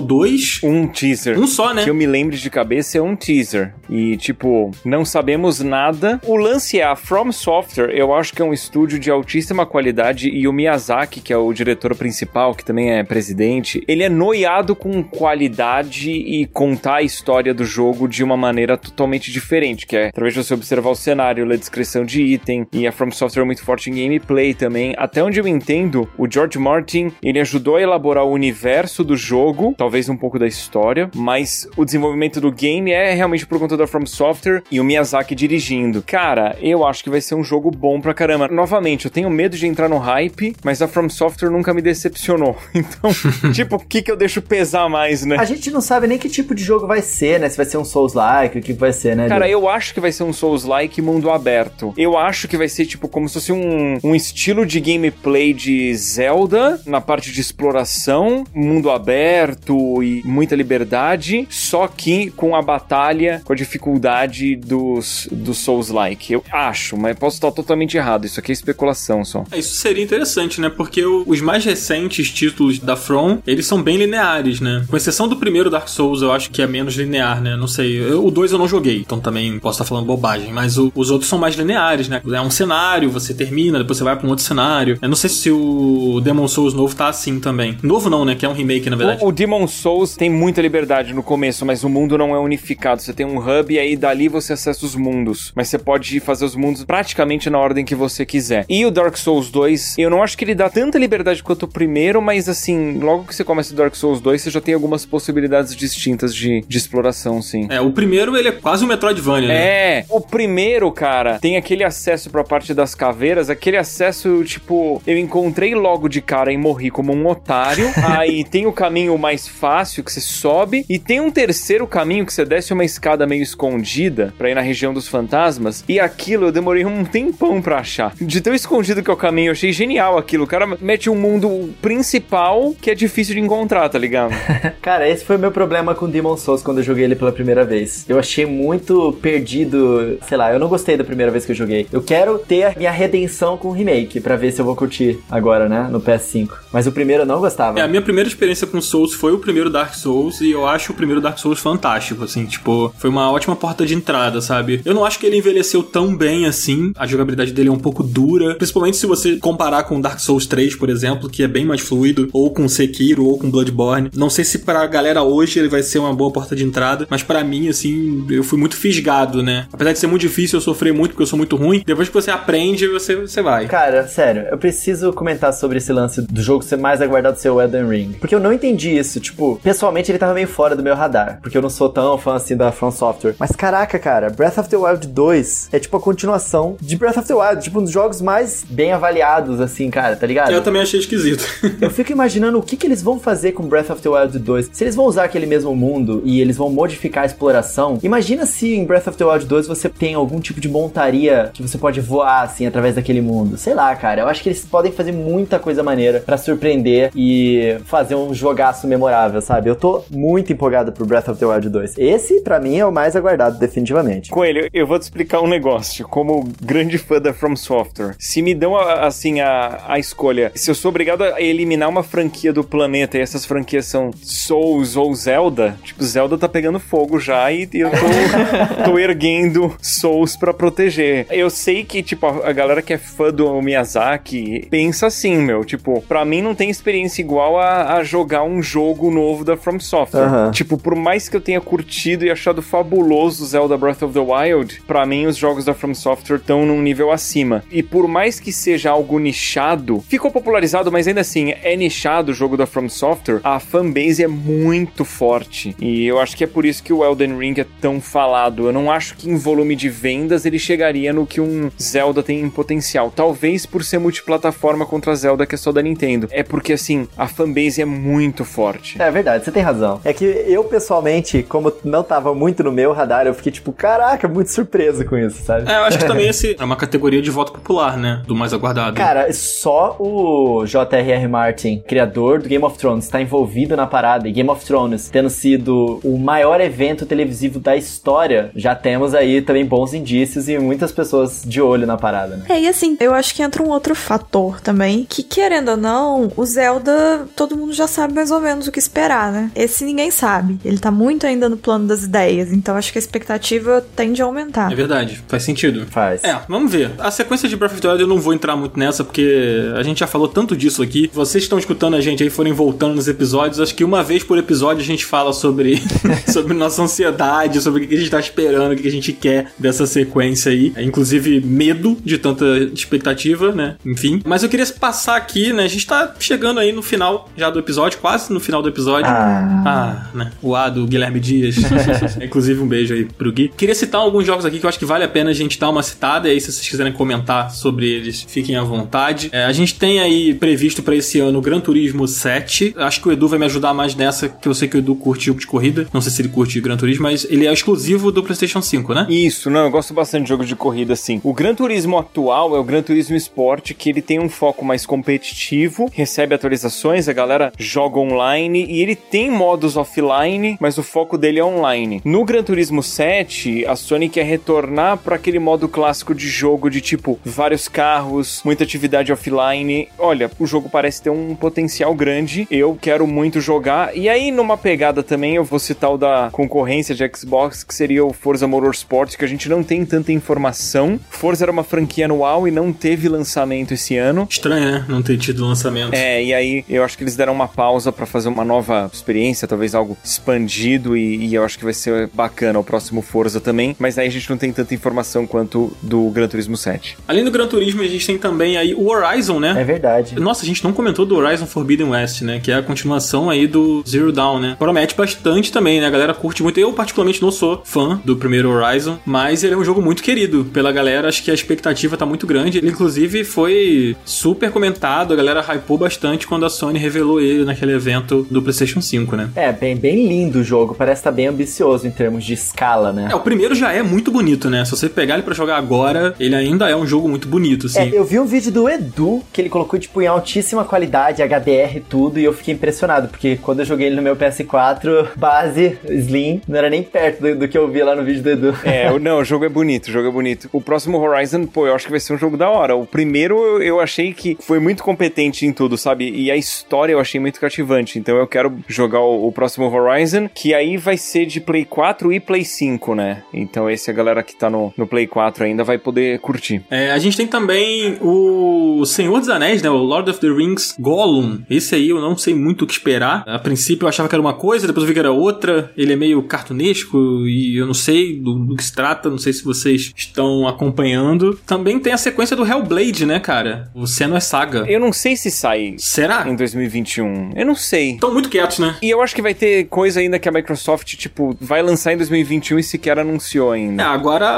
A: dois.
D: Um teaser.
A: Um só, né?
D: Que eu me lembre de cabeça é um teaser. E, tipo, não sabemos nada. O lance é a From Software, eu acho que é um estúdio de altíssima qualidade. E o Miyazaki, que é o diretor principal, que também é presidente, ele é noiado com qualidade e contar a história do jogo de uma maneira totalmente diferente. Que é através de você observar o cenário, ler descrição de item. E a From Software é muito forte em gameplay também. Até onde eu entendo, o George Martin, ele ajudou a elaborar o universo do jogo, talvez um pouco da história, mas o desenvolvimento do game é realmente por conta da From Software e o Miyazaki dirigindo. Cara, eu acho que vai ser um jogo bom pra caramba. Novamente, eu tenho medo de entrar no hype, mas a From Software nunca me decepcionou. Então, tipo, o que que eu deixo pesar mais, né?
B: A gente não sabe nem que tipo de jogo vai ser, né? Se vai ser um Souls-like, o que vai ser, né?
D: Cara,
B: Diego?
D: eu acho que vai ser um Souls-like mundo aberto. Eu acho que vai ser, tipo, como se fosse um, um estilo de gameplay de Zelda, na parte de exploração, mundo aberto e muita liberdade, só que com a batalha, com a dificuldade dos, dos Souls-like. Eu acho, mas posso estar totalmente errado. Isso aqui é especulação só.
A: É, Isso seria interessante, né? Porque os mais recentes títulos da From, eles são bem lineares, né? Com exceção do primeiro Dark Souls, eu acho que é menos linear, né? Não sei. Eu- o 2 eu não joguei, então também posso estar falando bobagem. Mas o- os outros são mais lineares, né? É um cenário, você termina, depois você vai pra um outro cenário. Eu não sei se o Demon Souls novo tá assim também. Novo não, né? Que é um remake, na verdade.
D: O, o Demon Souls tem muita liberdade no começo, mas o mundo não é unificado. Você tem um hub e aí dali você acessa os mundos. Mas você pode fazer os mundos praticamente na ordem que você quiser. E o Dark Souls 2, eu não acho que ele dá tanta liberdade quanto o primeiro, mas assim, logo que você começa o Dark Souls 2, você já tem algumas possibilidades distintas de, de exploração, sim.
A: É, o primeiro ele é quase um Metroidvania, né?
D: É, o primeiro, cara, tem aquele acesso pra parte das caveiras, aquele acesso, tipo, eu encontrei logo de cara e morri como um otário. aí tem o caminho mais fácil que você sobe, e tem um terceiro caminho que você desce uma escada meio escondida pra ir na região dos fantasmas. E aquilo eu demorei um tempão pra achar. De tão escondido que é o caminho, eu achei genial aquilo. O cara mete um mundo principal que é difícil de encontrar, tá ligado?
B: Cara, esse foi o meu problema com Demon Souls quando eu joguei ele pela primeira vez. Eu achei muito perdido, sei lá, eu não gostei da primeira vez que eu joguei. Eu quero ter minha redenção com o remake pra ver se eu vou curtir agora, né, no PS5. Mas o primeiro eu não gostava.
A: É, a minha primeira experiência com Souls foi o primeiro Dark Souls e eu acho o primeiro Dark Souls fantástico, assim, tipo, foi uma ótima porta de entrada, sabe? Eu não acho que ele envelheceu tão bem assim, a jogabilidade dele é um pouco dura, principalmente se você comparar com Dark Souls 3, por exemplo, que é bem mais fluido, ou com Sekiro, ou com Bloodborne. Não sei se pra galera hoje ele vai ser uma boa porta de entrada, mas para mim, assim, eu fui muito fisgado, né? Apesar de ser muito difícil, eu sofri muito porque eu sou muito ruim. Depois que você aprende, você, você vai.
B: Cara, sério, eu preciso comentar sobre esse lance do jogo ser mais aguardado ser o Elden Ring. Porque eu não entendi isso. Tipo, pessoalmente ele tava meio fora do meu radar. Porque eu não sou tão fã assim da From Software. Mas caraca, cara, Breath of the Wild 2 é tipo a continuação de Breath of the Wild. Tipo, um dos jogos mais bem avaliados, assim, cara, tá ligado?
A: Eu também achei esquisito.
B: eu fico imaginando o que, que eles vão fazer com Breath of the Wild 2. Se eles vão usar aquele mesmo mundo e eles vão modificar a exploração, imagina se em Breath of the Wild 2 você tem algum tipo de montaria que você pode voar, assim, através daquele mundo. Sei lá, cara. Eu acho que eles podem fazer muita coisa maneira para surpreender e fazer um jogaço memorável, sabe? Eu tô muito empolgado pro Breath of the Wild 2. Esse, para mim, é o mais aguardado, definitivamente.
D: Coelho, eu vou te explicar um negócio. Como grande fã da From Software, se me dão, assim, a, a escolha, se eu sou obrigado a eliminar uma franquia do planeta e essas franquias são Souls ou Zelda, tipo, Zelda tá pegando fogo já e eu tô, tô erguendo Souls para proteger. Eu sei que, tipo, a, a galera que é fã do Miyazaki pensa assim, meu, tipo, pra mim não tem experiência igual a, a jogar um jogo novo da From Software. Tipo, por mais que eu tenha curtido e achado fabuloso Zelda Breath of the Wild, pra mim os jogos da From Software estão num nível acima. E por mais que seja algo nichado, ficou popularizado, mas ainda assim é nichado o jogo da From Software, a fanbase é muito forte. E eu acho que é por isso que o Elden Ring é tão falado. Eu não acho que em volume de vendas ele chegaria no que um Zelda tem em potencial. Talvez por ser multiplataforma contra Zelda que é só da Nintendo. É porque assim, a fanbase é muito forte.
B: É verdade, você tem razão. É que eu, pessoalmente, como não tava muito no meu radar, eu fiquei tipo, caraca, muito surpreso com isso, sabe?
A: É, eu acho que também esse é uma categoria de voto popular, né? Do mais aguardado.
B: Cara, só o J.R.R. Martin, criador do Game of Thrones, está envolvido na parada. E Game of Thrones tendo sido o maior evento televisivo da história, já temos aí também bons indícios e muitas pessoas de olho na parada, né?
C: É, e assim, eu acho que entra um outro fator também, que querendo ou não, o Zelda, todo mundo já sabe mais ou menos o que esperar, né? Esse ninguém sabe. Ele tá muito ainda no plano das ideias, então acho que a expectativa tende a aumentar.
A: É verdade, faz sentido.
B: Faz.
A: É, vamos ver. A sequência de Breath of the Wild eu não vou entrar muito nessa, porque a gente já falou tanto disso aqui. Vocês estão escutando a gente aí, forem voltando nos episódios, acho que uma vez por episódio a gente fala sobre, sobre nossa ansiedade, sobre o que a gente tá esperando, o que a gente quer dessa sequência aí. É, inclusive, medo de tanta expectativa, né? Enfim. Mas eu queria passar aqui, né? A gente tá chegando aí no final já do episódio, quase no final do episódio.
B: Ah.
A: Ah, né? O A do Guilherme Dias. Inclusive, um beijo aí pro Gui. Queria citar alguns jogos aqui que eu acho que vale a pena a gente dar uma citada. E aí, se vocês quiserem comentar sobre eles, fiquem à vontade. É, a gente tem aí previsto pra esse ano o Gran Turismo 7. Acho que o Edu vai me ajudar mais nessa, que eu sei que o Edu curte jogo de corrida. Não sei se ele curte Gran Turismo, mas ele é exclusivo do PlayStation 5, né?
D: Isso, não, eu gosto bastante de jogos de corrida, sim. O Gran Turismo atual é o Gran Turismo Sport, que ele tem um foco mais competitivo, recebe atualizações, a galera joga online e ele tem modos offline, mas o foco dele é online. No Gran Turismo 7, a Sony quer retornar para aquele modo clássico de jogo de tipo vários carros, muita atividade offline. Olha, o jogo parece ter um potencial grande. Eu quero muito jogar. E aí, numa pegada também, eu vou citar o da concorrência de Xbox, que seria o Forza Motorsport, que a gente não tem tanta informação. Forza era uma franquia anual e não teve lançamento esse ano.
A: Estranho, né? Não ter tido lançamento.
D: É, e aí eu acho que eles deram uma pausa pra fazer uma nova experiência, talvez algo expandido, e, e eu acho que vai ser bacana o próximo Forza também. Mas aí a gente não tem tanta informação quanto do Gran Turismo 7.
A: Além do Gran Turismo, a gente tem também aí o Horizon, né?
B: É verdade.
A: Nossa, a gente não comentou do Horizon Forbidden West, né? Que é a continuação aí do Zero Dawn, né? Promete bastante também, né? A galera curte muito. Eu, particularmente, não sou fã do primeiro Horizon, mas ele é um jogo muito querido pela galera. Acho que as expectativa tá muito grande. Ele, inclusive, foi super comentado, a galera hypou bastante quando a Sony revelou ele naquele evento do PlayStation 5, né?
B: É, bem, bem lindo o jogo. Parece estar tá bem ambicioso em termos de escala, né?
A: É, o primeiro já é muito bonito, né? Se você pegar ele para jogar agora, ele ainda é um jogo muito bonito, assim.
B: É, eu vi um vídeo do Edu que ele colocou, tipo, em altíssima qualidade, HDR e tudo, e eu fiquei impressionado, porque quando eu joguei ele no meu PS4, base, Slim, não era nem perto do, do que eu vi lá no vídeo do Edu.
D: É, não, o jogo é bonito, o jogo é bonito. O próximo Horizon, pô, eu acho que vai ser um jogo da hora. O primeiro eu achei que foi muito competente em tudo, sabe? E a história eu achei muito cativante. Então eu quero jogar o, o próximo Horizon, que aí vai ser de Play 4 e Play 5, né? Então esse a galera que tá no, no Play 4 ainda vai poder curtir.
A: É, a gente tem também o Senhor dos Anéis, né? O Lord of the Rings Gollum. Esse aí eu não sei muito o que esperar. A princípio eu achava que era uma coisa, depois eu vi que era outra. Ele é meio cartunesco e eu não sei do, do que se trata, não sei se vocês estão acompanhando. Também tem a sequência do Hellblade, né, cara? O Senua Saga.
D: Eu não sei se sai
A: Será?
D: em 2021. Eu não sei.
A: Estão muito quietos, né?
D: E eu acho que vai ter coisa ainda que a Microsoft, tipo, vai lançar em 2021 e sequer anunciou ainda.
A: É, agora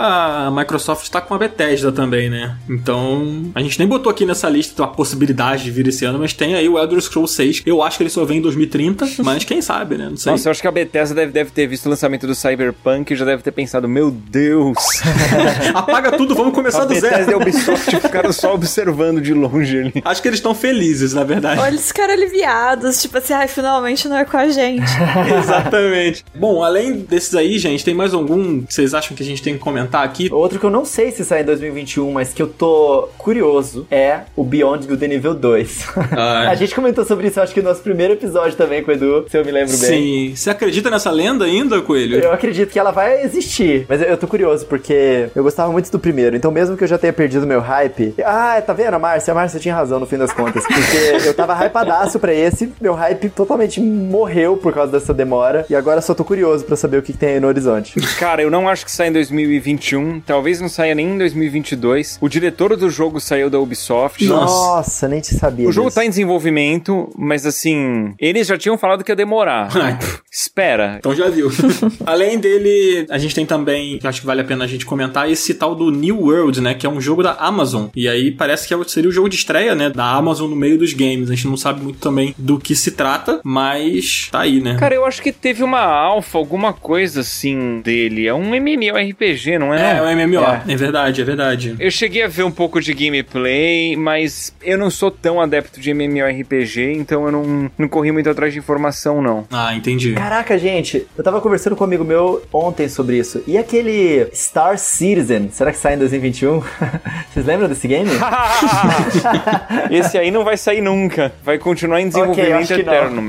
A: a Microsoft tá com a Bethesda também, né? Então, a gente nem botou aqui nessa lista a possibilidade de vir esse ano, mas tem aí o Elder Scrolls 6. Eu acho que ele só vem em 2030, mas quem sabe, né? Não sei.
D: Nossa, eu acho que a Bethesda deve, deve ter visto o lançamento do Cyberpunk e já deve ter pensado, meu Deus,
A: Apaga tudo, vamos começar
D: a
A: do
D: Bethesda
A: zero.
D: e a Ubisoft ficaram só observando de longe ali.
A: Acho que eles estão felizes, na verdade.
C: Olha os caras aliviados, tipo assim, ai, finalmente não é com a gente.
A: Exatamente. Bom, além desses aí, gente, tem mais algum que vocês acham que a gente tem que comentar aqui?
B: Outro que eu não sei se sai em 2021, mas que eu tô curioso é o Beyond Good Nível 2.
A: Ah.
B: a gente comentou sobre isso, acho que no nosso primeiro episódio também com o Edu, se eu me lembro bem.
A: Sim. Você acredita nessa lenda ainda, Coelho?
B: Eu acredito que ela vai existir, mas eu, eu tô curioso porque eu gostava muito do primeiro, então mesmo que eu já tenha perdido meu hype. Ah, tá vendo, Márcia? A Márcia tinha razão no fim das contas, porque eu tava hypadaço pra esse, meu hype totalmente morreu por causa dessa demora, e agora só tô curioso pra saber o que, que tem aí no horizonte.
D: Cara, eu não acho que sai em 2021, talvez não saia nem em 2022. O diretor do jogo saiu da Ubisoft.
B: Nossa, nem te sabia.
D: O jogo
B: disso.
D: tá em desenvolvimento, mas assim, eles já tinham falado que ia demorar.
A: Ai,
D: Espera.
A: Então já viu. Além dele, a gente tem também, que acho que vale a pena a gente comentar, esse tal do New World, né? Que é um jogo da Amazon. E aí parece que é seria o jogo de estreia, né? Da Amazon no meio dos games. A gente não sabe muito também do que se trata, mas tá aí, né?
D: Cara, eu acho que teve uma alfa, alguma coisa assim dele. É um MMORPG, não é?
A: É,
D: não?
A: é o MMO.
B: É.
A: É. verdade, é verdade.
D: Eu cheguei a ver um pouco de gameplay, mas eu não sou tão adepto de MMORPG, então eu não, não corri muito atrás de informação, não.
A: Ah, entendi.
B: Caraca, gente, eu tava conversando com um amigo meu ontem sobre isso. E aquele Star Citizen, será que sai em 2021? Vocês lembram desse game?
D: Esse aí não vai sair nunca. Vai continuar em desenvolvimento
B: não.
D: eterno.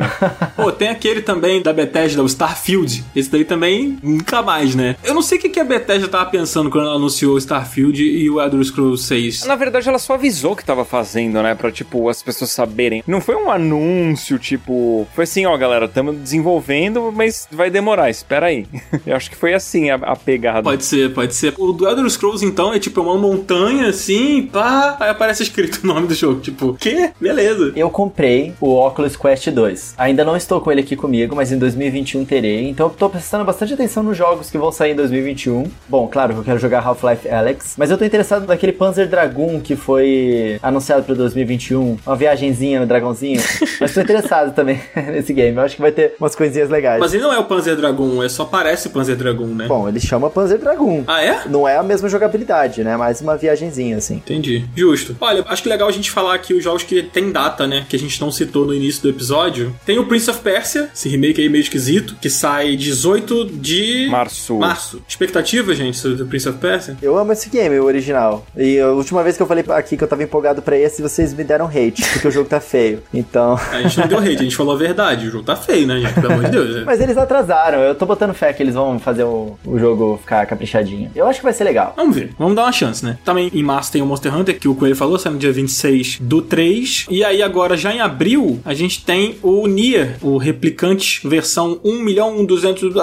A: Pô, tem aquele também da Bethesda, o Starfield. Esse daí também nunca mais, né? Eu não sei o que que a Bethesda tava pensando quando ela anunciou o Starfield e o Elder Scrolls 6.
D: Na verdade, ela só avisou que tava fazendo, né? Pra, tipo, as pessoas saberem. Não foi um anúncio, tipo... Foi assim, ó, galera, estamos desenvolvendo, mas vai demorar, espera aí. Eu acho que foi assim a, a pegada.
A: Pode ser, pode ser. O do Elder Scrolls, então, é tipo uma montanha assim, pá, aí aparece escrito o nome do jogo. Tipo, que? Beleza.
B: Eu comprei o Oculus Quest 2. Ainda não estou com ele aqui comigo, mas em 2021 terei. Então eu tô prestando bastante atenção nos jogos que vão sair em 2021. Bom, claro que eu quero jogar Half-Life Alex, mas eu tô interessado naquele Panzer Dragoon que foi anunciado para 2021. Uma viagenzinha no dragãozinho. mas tô interessado também nesse game. Eu acho que vai ter umas coisinhas legais.
A: Mas ele não é o Panzer Dragoon, é só parece Panzer Dragoon, né?
B: Bom, ele chama Panzer Dragoon.
A: Ah, é?
B: Não é a mesma jogabilidade, né? Mais uma viagenzinha, assim.
A: Entendi. Justo. Olha, acho que legal a gente falar aqui os jogos que tem data, né? Que a gente não citou no início do episódio. Tem o Prince of Persia, esse remake aí meio esquisito, que sai 18 de
D: Março.
A: março. Expectativa, gente, sobre o Prince of Persia?
B: Eu amo esse game, o original. E a última vez que eu falei aqui que eu tava empolgado pra esse, vocês me deram hate, porque o jogo tá feio. Então.
A: A gente não deu hate, a gente falou a verdade. O jogo tá feio, né, gente? Pelo amor de Deus. né?
B: Mas eles atrasaram. Eu tô botando fé que eles vão fazer o, o jogo ficar caprichadinho. Eu acho que vai ser legal.
A: Vamos ver, vamos dar uma chance, né? Também em março tem o Monster Hunter, que o Coelho falou, sai no dia 26 do 3. E aí agora, já em abril, a gente tem o Nier, o replicante versão 1 milhão 200...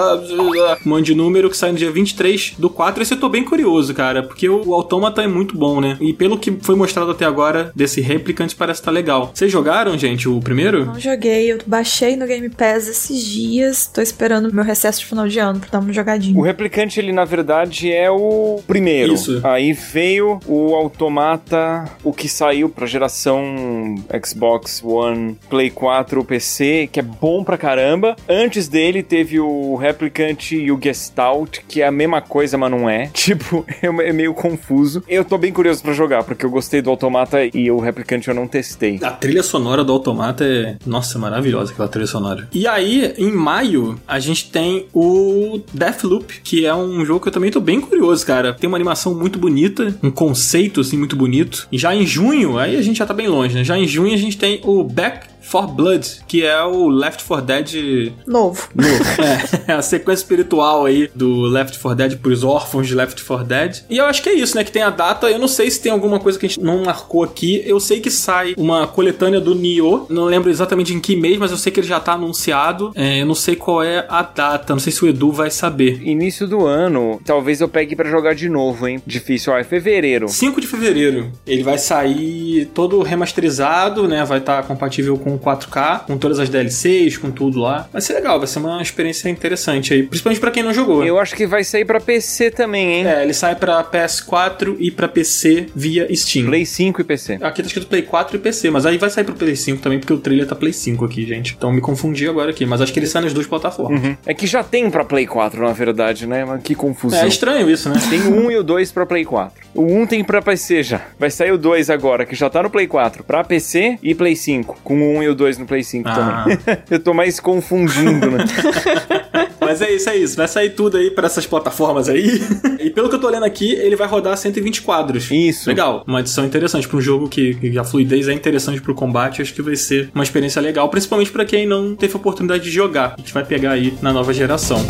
A: Um monte de número, que sai no dia 23 do 4. Esse eu tô bem curioso, cara, porque o, o Automata é muito bom, né? E pelo que foi mostrado até agora desse replicante, parece que tá legal. Vocês jogaram, gente, o primeiro?
C: Não joguei, eu baixei no Game Pass esses dias. Tô esperando meu recesso de final de ano pra dar uma
D: O
C: jogadinha.
D: replicante, ele na verdade é o primeiro.
A: Isso.
D: Aí Aí veio o Automata, o que saiu pra geração Xbox One, Play 4, PC, que é bom pra caramba. Antes dele teve o Replicant e o Gestalt, que é a mesma coisa, mas não é. Tipo, é meio confuso. Eu tô bem curioso pra jogar, porque eu gostei do Automata e o Replicant eu não testei.
A: A trilha sonora do Automata é, nossa, maravilhosa aquela trilha sonora. E aí, em maio, a gente tem o Deathloop, que é um jogo que eu também tô bem curioso, cara. Tem uma animação muito bonita, um conceito assim muito bonito. E já em junho, aí a gente já tá bem longe, né? Já em junho a gente tem o Back For Blood, que é o Left 4 Dead
C: novo.
A: Novo. é, a sequência espiritual aí do Left 4 Dead pros órfãos de Left 4 Dead. E eu acho que é isso, né? Que tem a data. Eu não sei se tem alguma coisa que a gente não marcou aqui. Eu sei que sai uma coletânea do Nioh. Não lembro exatamente em que mês, mas eu sei que ele já tá anunciado. É, eu não sei qual é a data. Não sei se o Edu vai saber.
D: Início do ano. Talvez eu pegue para jogar de novo, hein? Difícil. Ó, é fevereiro.
A: 5 de fevereiro. Ele vai sair todo remasterizado, né? Vai estar tá compatível com 4K, com todas as DLCs, com tudo lá. Vai ser legal, vai ser uma experiência interessante aí, principalmente para quem não jogou.
D: Eu acho que vai sair para PC também, hein?
A: É, ele sai para PS4 e para PC via Steam.
D: Play 5 e PC.
A: Aqui tá escrito Play 4 e PC, mas aí vai sair pro Play 5 também, porque o trailer tá Play 5 aqui, gente. Então me confundi agora aqui, mas acho que ele sai nas duas plataformas.
D: Uhum. É que já tem para Play 4, na verdade, né? Mas que confusão.
A: É estranho isso, né?
D: Tem o 1 e o 2 para Play 4. O 1 tem para PC já. Vai sair o 2 agora, que já tá no Play 4, para PC e Play 5, com o 1 e o 2 no Play 5 ah. também. Eu tô mais confundindo, né?
A: Mas é isso, é isso. Vai sair tudo aí para essas plataformas aí. E pelo que eu tô lendo aqui, ele vai rodar 120 quadros.
D: Isso.
A: Legal. Uma adição interessante para um jogo que, que, a fluidez é interessante pro combate. Acho que vai ser uma experiência legal, principalmente para quem não teve a oportunidade de jogar. A gente vai pegar aí na nova geração.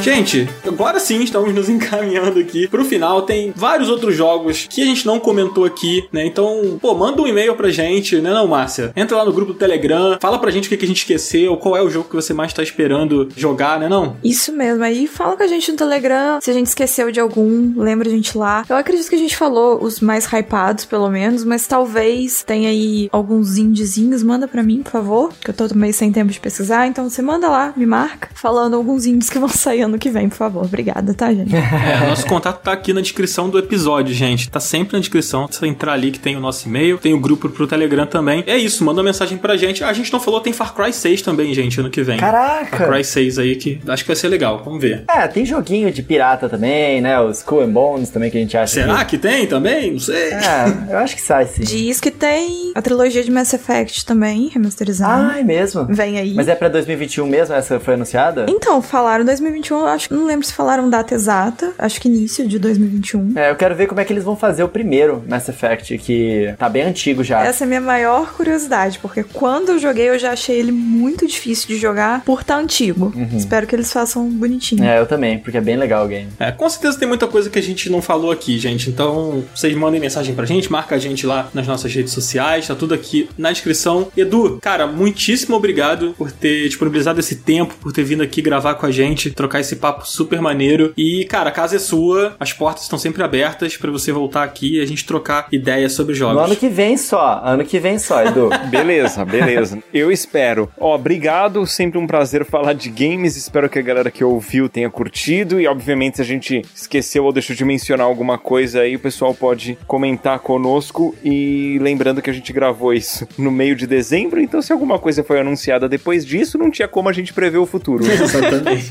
A: Gente, agora sim estamos nos encaminhando aqui pro final. Tem vários outros jogos que a gente não comentou aqui, né? Então, pô, manda um e-mail pra gente, né, não, Márcia? Entra lá no grupo do Telegram, fala pra gente o que, a gente esqueceu, qual é o jogo que você mais tá esperando jogar, né, não?
C: Isso mesmo. Aí fala com a gente no Telegram se a gente esqueceu de algum, lembra a gente lá. Eu acredito que a gente falou os mais hypados, pelo menos, mas talvez tenha aí alguns indiezinhos. Manda pra mim, por favor, que eu tô meio sem tempo de pesquisar. Então você manda lá, me marca, falando alguns indies que vão sair ano que vem, por favor. Obrigada, tá, gente?
A: É, nosso contato tá aqui na descrição do episódio, gente. Tá sempre na descrição. Você entrar ali que tem o nosso e-mail, tem o grupo pro Telegram também. É isso, manda uma mensagem pra gente. A gente não falou, tem Far Cry 6 também, gente, ano que vem.
B: Caraca!
A: Far Cry 6 aí que acho que vai ser legal. Vamos ver.
B: É, tem joguinho de pirata também, né? Os Cool and Bones também que a gente acha.
A: Será que, que tem também? Não sei.
B: É, eu acho que sai sim.
C: Diz que tem a trilogia de Mass Effect também, remasterizada.
B: Ah, é mesmo?
C: Vem aí.
B: Mas é pra 2021 mesmo? Essa foi anunciada?
C: Então, falaram 2021, acho que não lembro se falaram data exata, acho que início de 2021.
B: É, eu quero ver como é que eles vão fazer o primeiro Mass Effect, que tá bem antigo já.
C: Essa é a minha maior curiosidade, porque quando eu joguei eu já achei ele muito difícil de jogar por estar tá antigo. Uhum. Espero que eles façam bonitinho.
B: É, eu também, porque é bem legal o game.
A: É, com certeza tem muita coisa que a gente não falou aqui, gente. Então, vocês mandem mensagem pra gente, marca a gente lá nas nossas redes sociais, tá tudo aqui na descrição. Edu, cara, muitíssimo obrigado por ter disponibilizado esse tempo, por ter vindo aqui gravar com a gente, trocar esse papo super maneiro. E, cara, a casa é sua, as portas estão sempre abertas para você voltar aqui e a gente trocar ideias sobre jogos.
B: No ano que vem só, ano que vem só, Edu.
D: beleza, beleza. Eu espero. Ó, obrigado, sempre um prazer falar de games. Espero que a galera que ouviu tenha curtido. E, obviamente, se a gente esqueceu ou deixou de mencionar alguma coisa aí, o pessoal pode comentar conosco. E lembrando que a gente gravou isso no meio de dezembro, então se alguma coisa foi anunciada depois disso, não tinha como a gente prever o futuro.
A: Exatamente.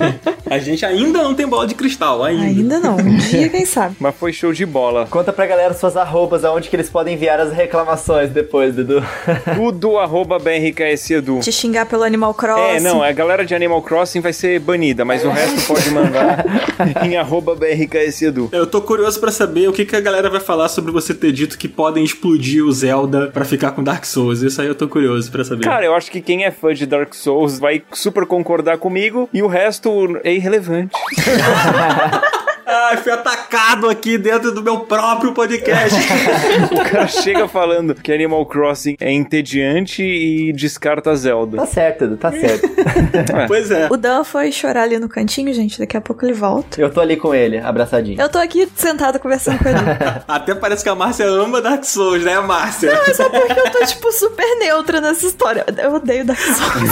A: a gente ainda não tem bola de cristal, ainda.
C: Ainda não. Um dia, quem sabe.
D: Mas foi show de bola.
B: Conta pra galera suas arrobas, aonde que eles podem enviar as reclamações depois, Dudu.
D: Tudo arroba BRKS Edu.
C: Te xingar pelo Animal Crossing.
D: É, não, a galera de Animal Crossing vai ser banida, mas o resto pode mandar em arroba BRKS Edu.
A: Eu tô curioso pra saber o que, que a galera vai falar sobre você ter dito que podem explodir o Zelda pra ficar com Dark Souls. Isso aí eu tô curioso pra saber.
D: Cara, eu acho que quem é fã de Dark Souls vai super concordar comigo e o resto é irrelevante relevante.
A: Ai, fui atacado aqui dentro do meu próprio podcast.
D: o cara chega falando que Animal Crossing é entediante e descarta Zelda.
B: Tá certo, Edu, tá certo.
A: pois é.
C: O Dan foi chorar ali no cantinho, gente. Daqui a pouco ele volta.
B: Eu tô ali com ele, abraçadinho.
C: Eu tô aqui sentada conversando com ele.
A: Até parece que a Márcia ama Dark Souls, né, Márcia?
C: Não, mas é porque eu tô, tipo, super neutra nessa história. Eu odeio Dark Souls.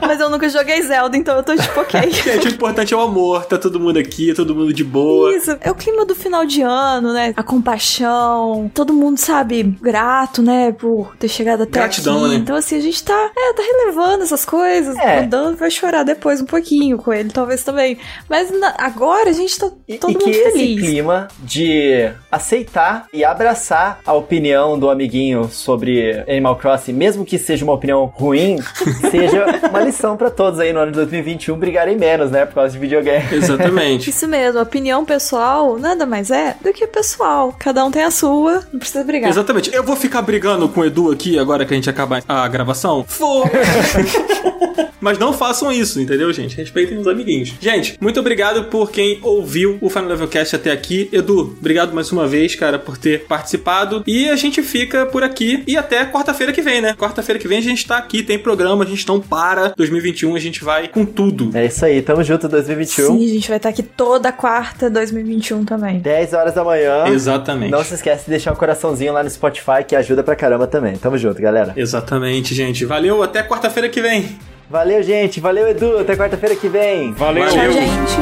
C: mas eu nunca joguei Zelda, então eu tô, tipo, ok.
A: Gente, o importante é o amor. Tá todo mundo aqui, todo mundo de boa.
C: Isso. É o clima do final de ano, né? A compaixão. Todo mundo, sabe, grato, né? Por ter chegado até
A: Gratidão,
C: aqui.
A: né?
C: Então, assim, a gente tá, é, tá relevando essas coisas.
B: É.
C: O Dan vai chorar depois um pouquinho com ele, talvez também. Mas na- agora a gente tá
B: E,
C: todo
B: e que
C: mundo
B: esse
C: feliz.
B: clima de aceitar e abraçar a opinião do amiguinho sobre Animal Crossing, mesmo que seja uma opinião ruim, seja uma lição pra todos aí no ano de 2021 brigarem menos, né? Por causa de videogame.
A: Exatamente.
C: Isso mesmo, opinião pessoal nada mais é do que pessoal. Cada um tem a sua, não precisa brigar.
A: Exatamente. Eu vou ficar brigando com o Edu aqui agora que a gente acabar a gravação? Vou! Mas não façam isso, entendeu, gente? Respeitem os amiguinhos. Gente, muito obrigado por quem ouviu o Final Level Cast até aqui. Edu, obrigado mais uma vez, cara, por ter participado. E a gente fica por aqui e até quarta-feira que vem, né? Quarta-feira que vem a gente tá aqui, tem programa, a gente não para. 2021 a gente vai com tudo.
B: É isso aí, tamo junto 2021.
C: Sim, a gente vai estar aqui toda quarta 2021 também.
B: 10 horas da manhã.
A: Exatamente.
B: Não se esquece de deixar um coraçãozinho lá no Spotify que ajuda pra caramba também. Tamo junto, galera.
A: Exatamente, gente. Valeu, até quarta-feira que vem.
B: Valeu, gente. Valeu, Edu. Até quarta-feira que vem.
D: Valeu!
A: Valeu.
C: Tchau, gente.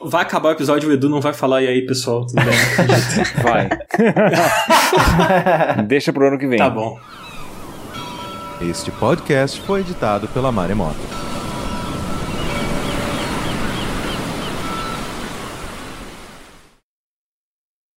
A: Vai acabar o episódio, o Edu não vai falar. E aí, pessoal, tudo bem?
D: Vai. Deixa pro ano que vem.
A: tá bom.
E: Este podcast foi editado pela Maremoto.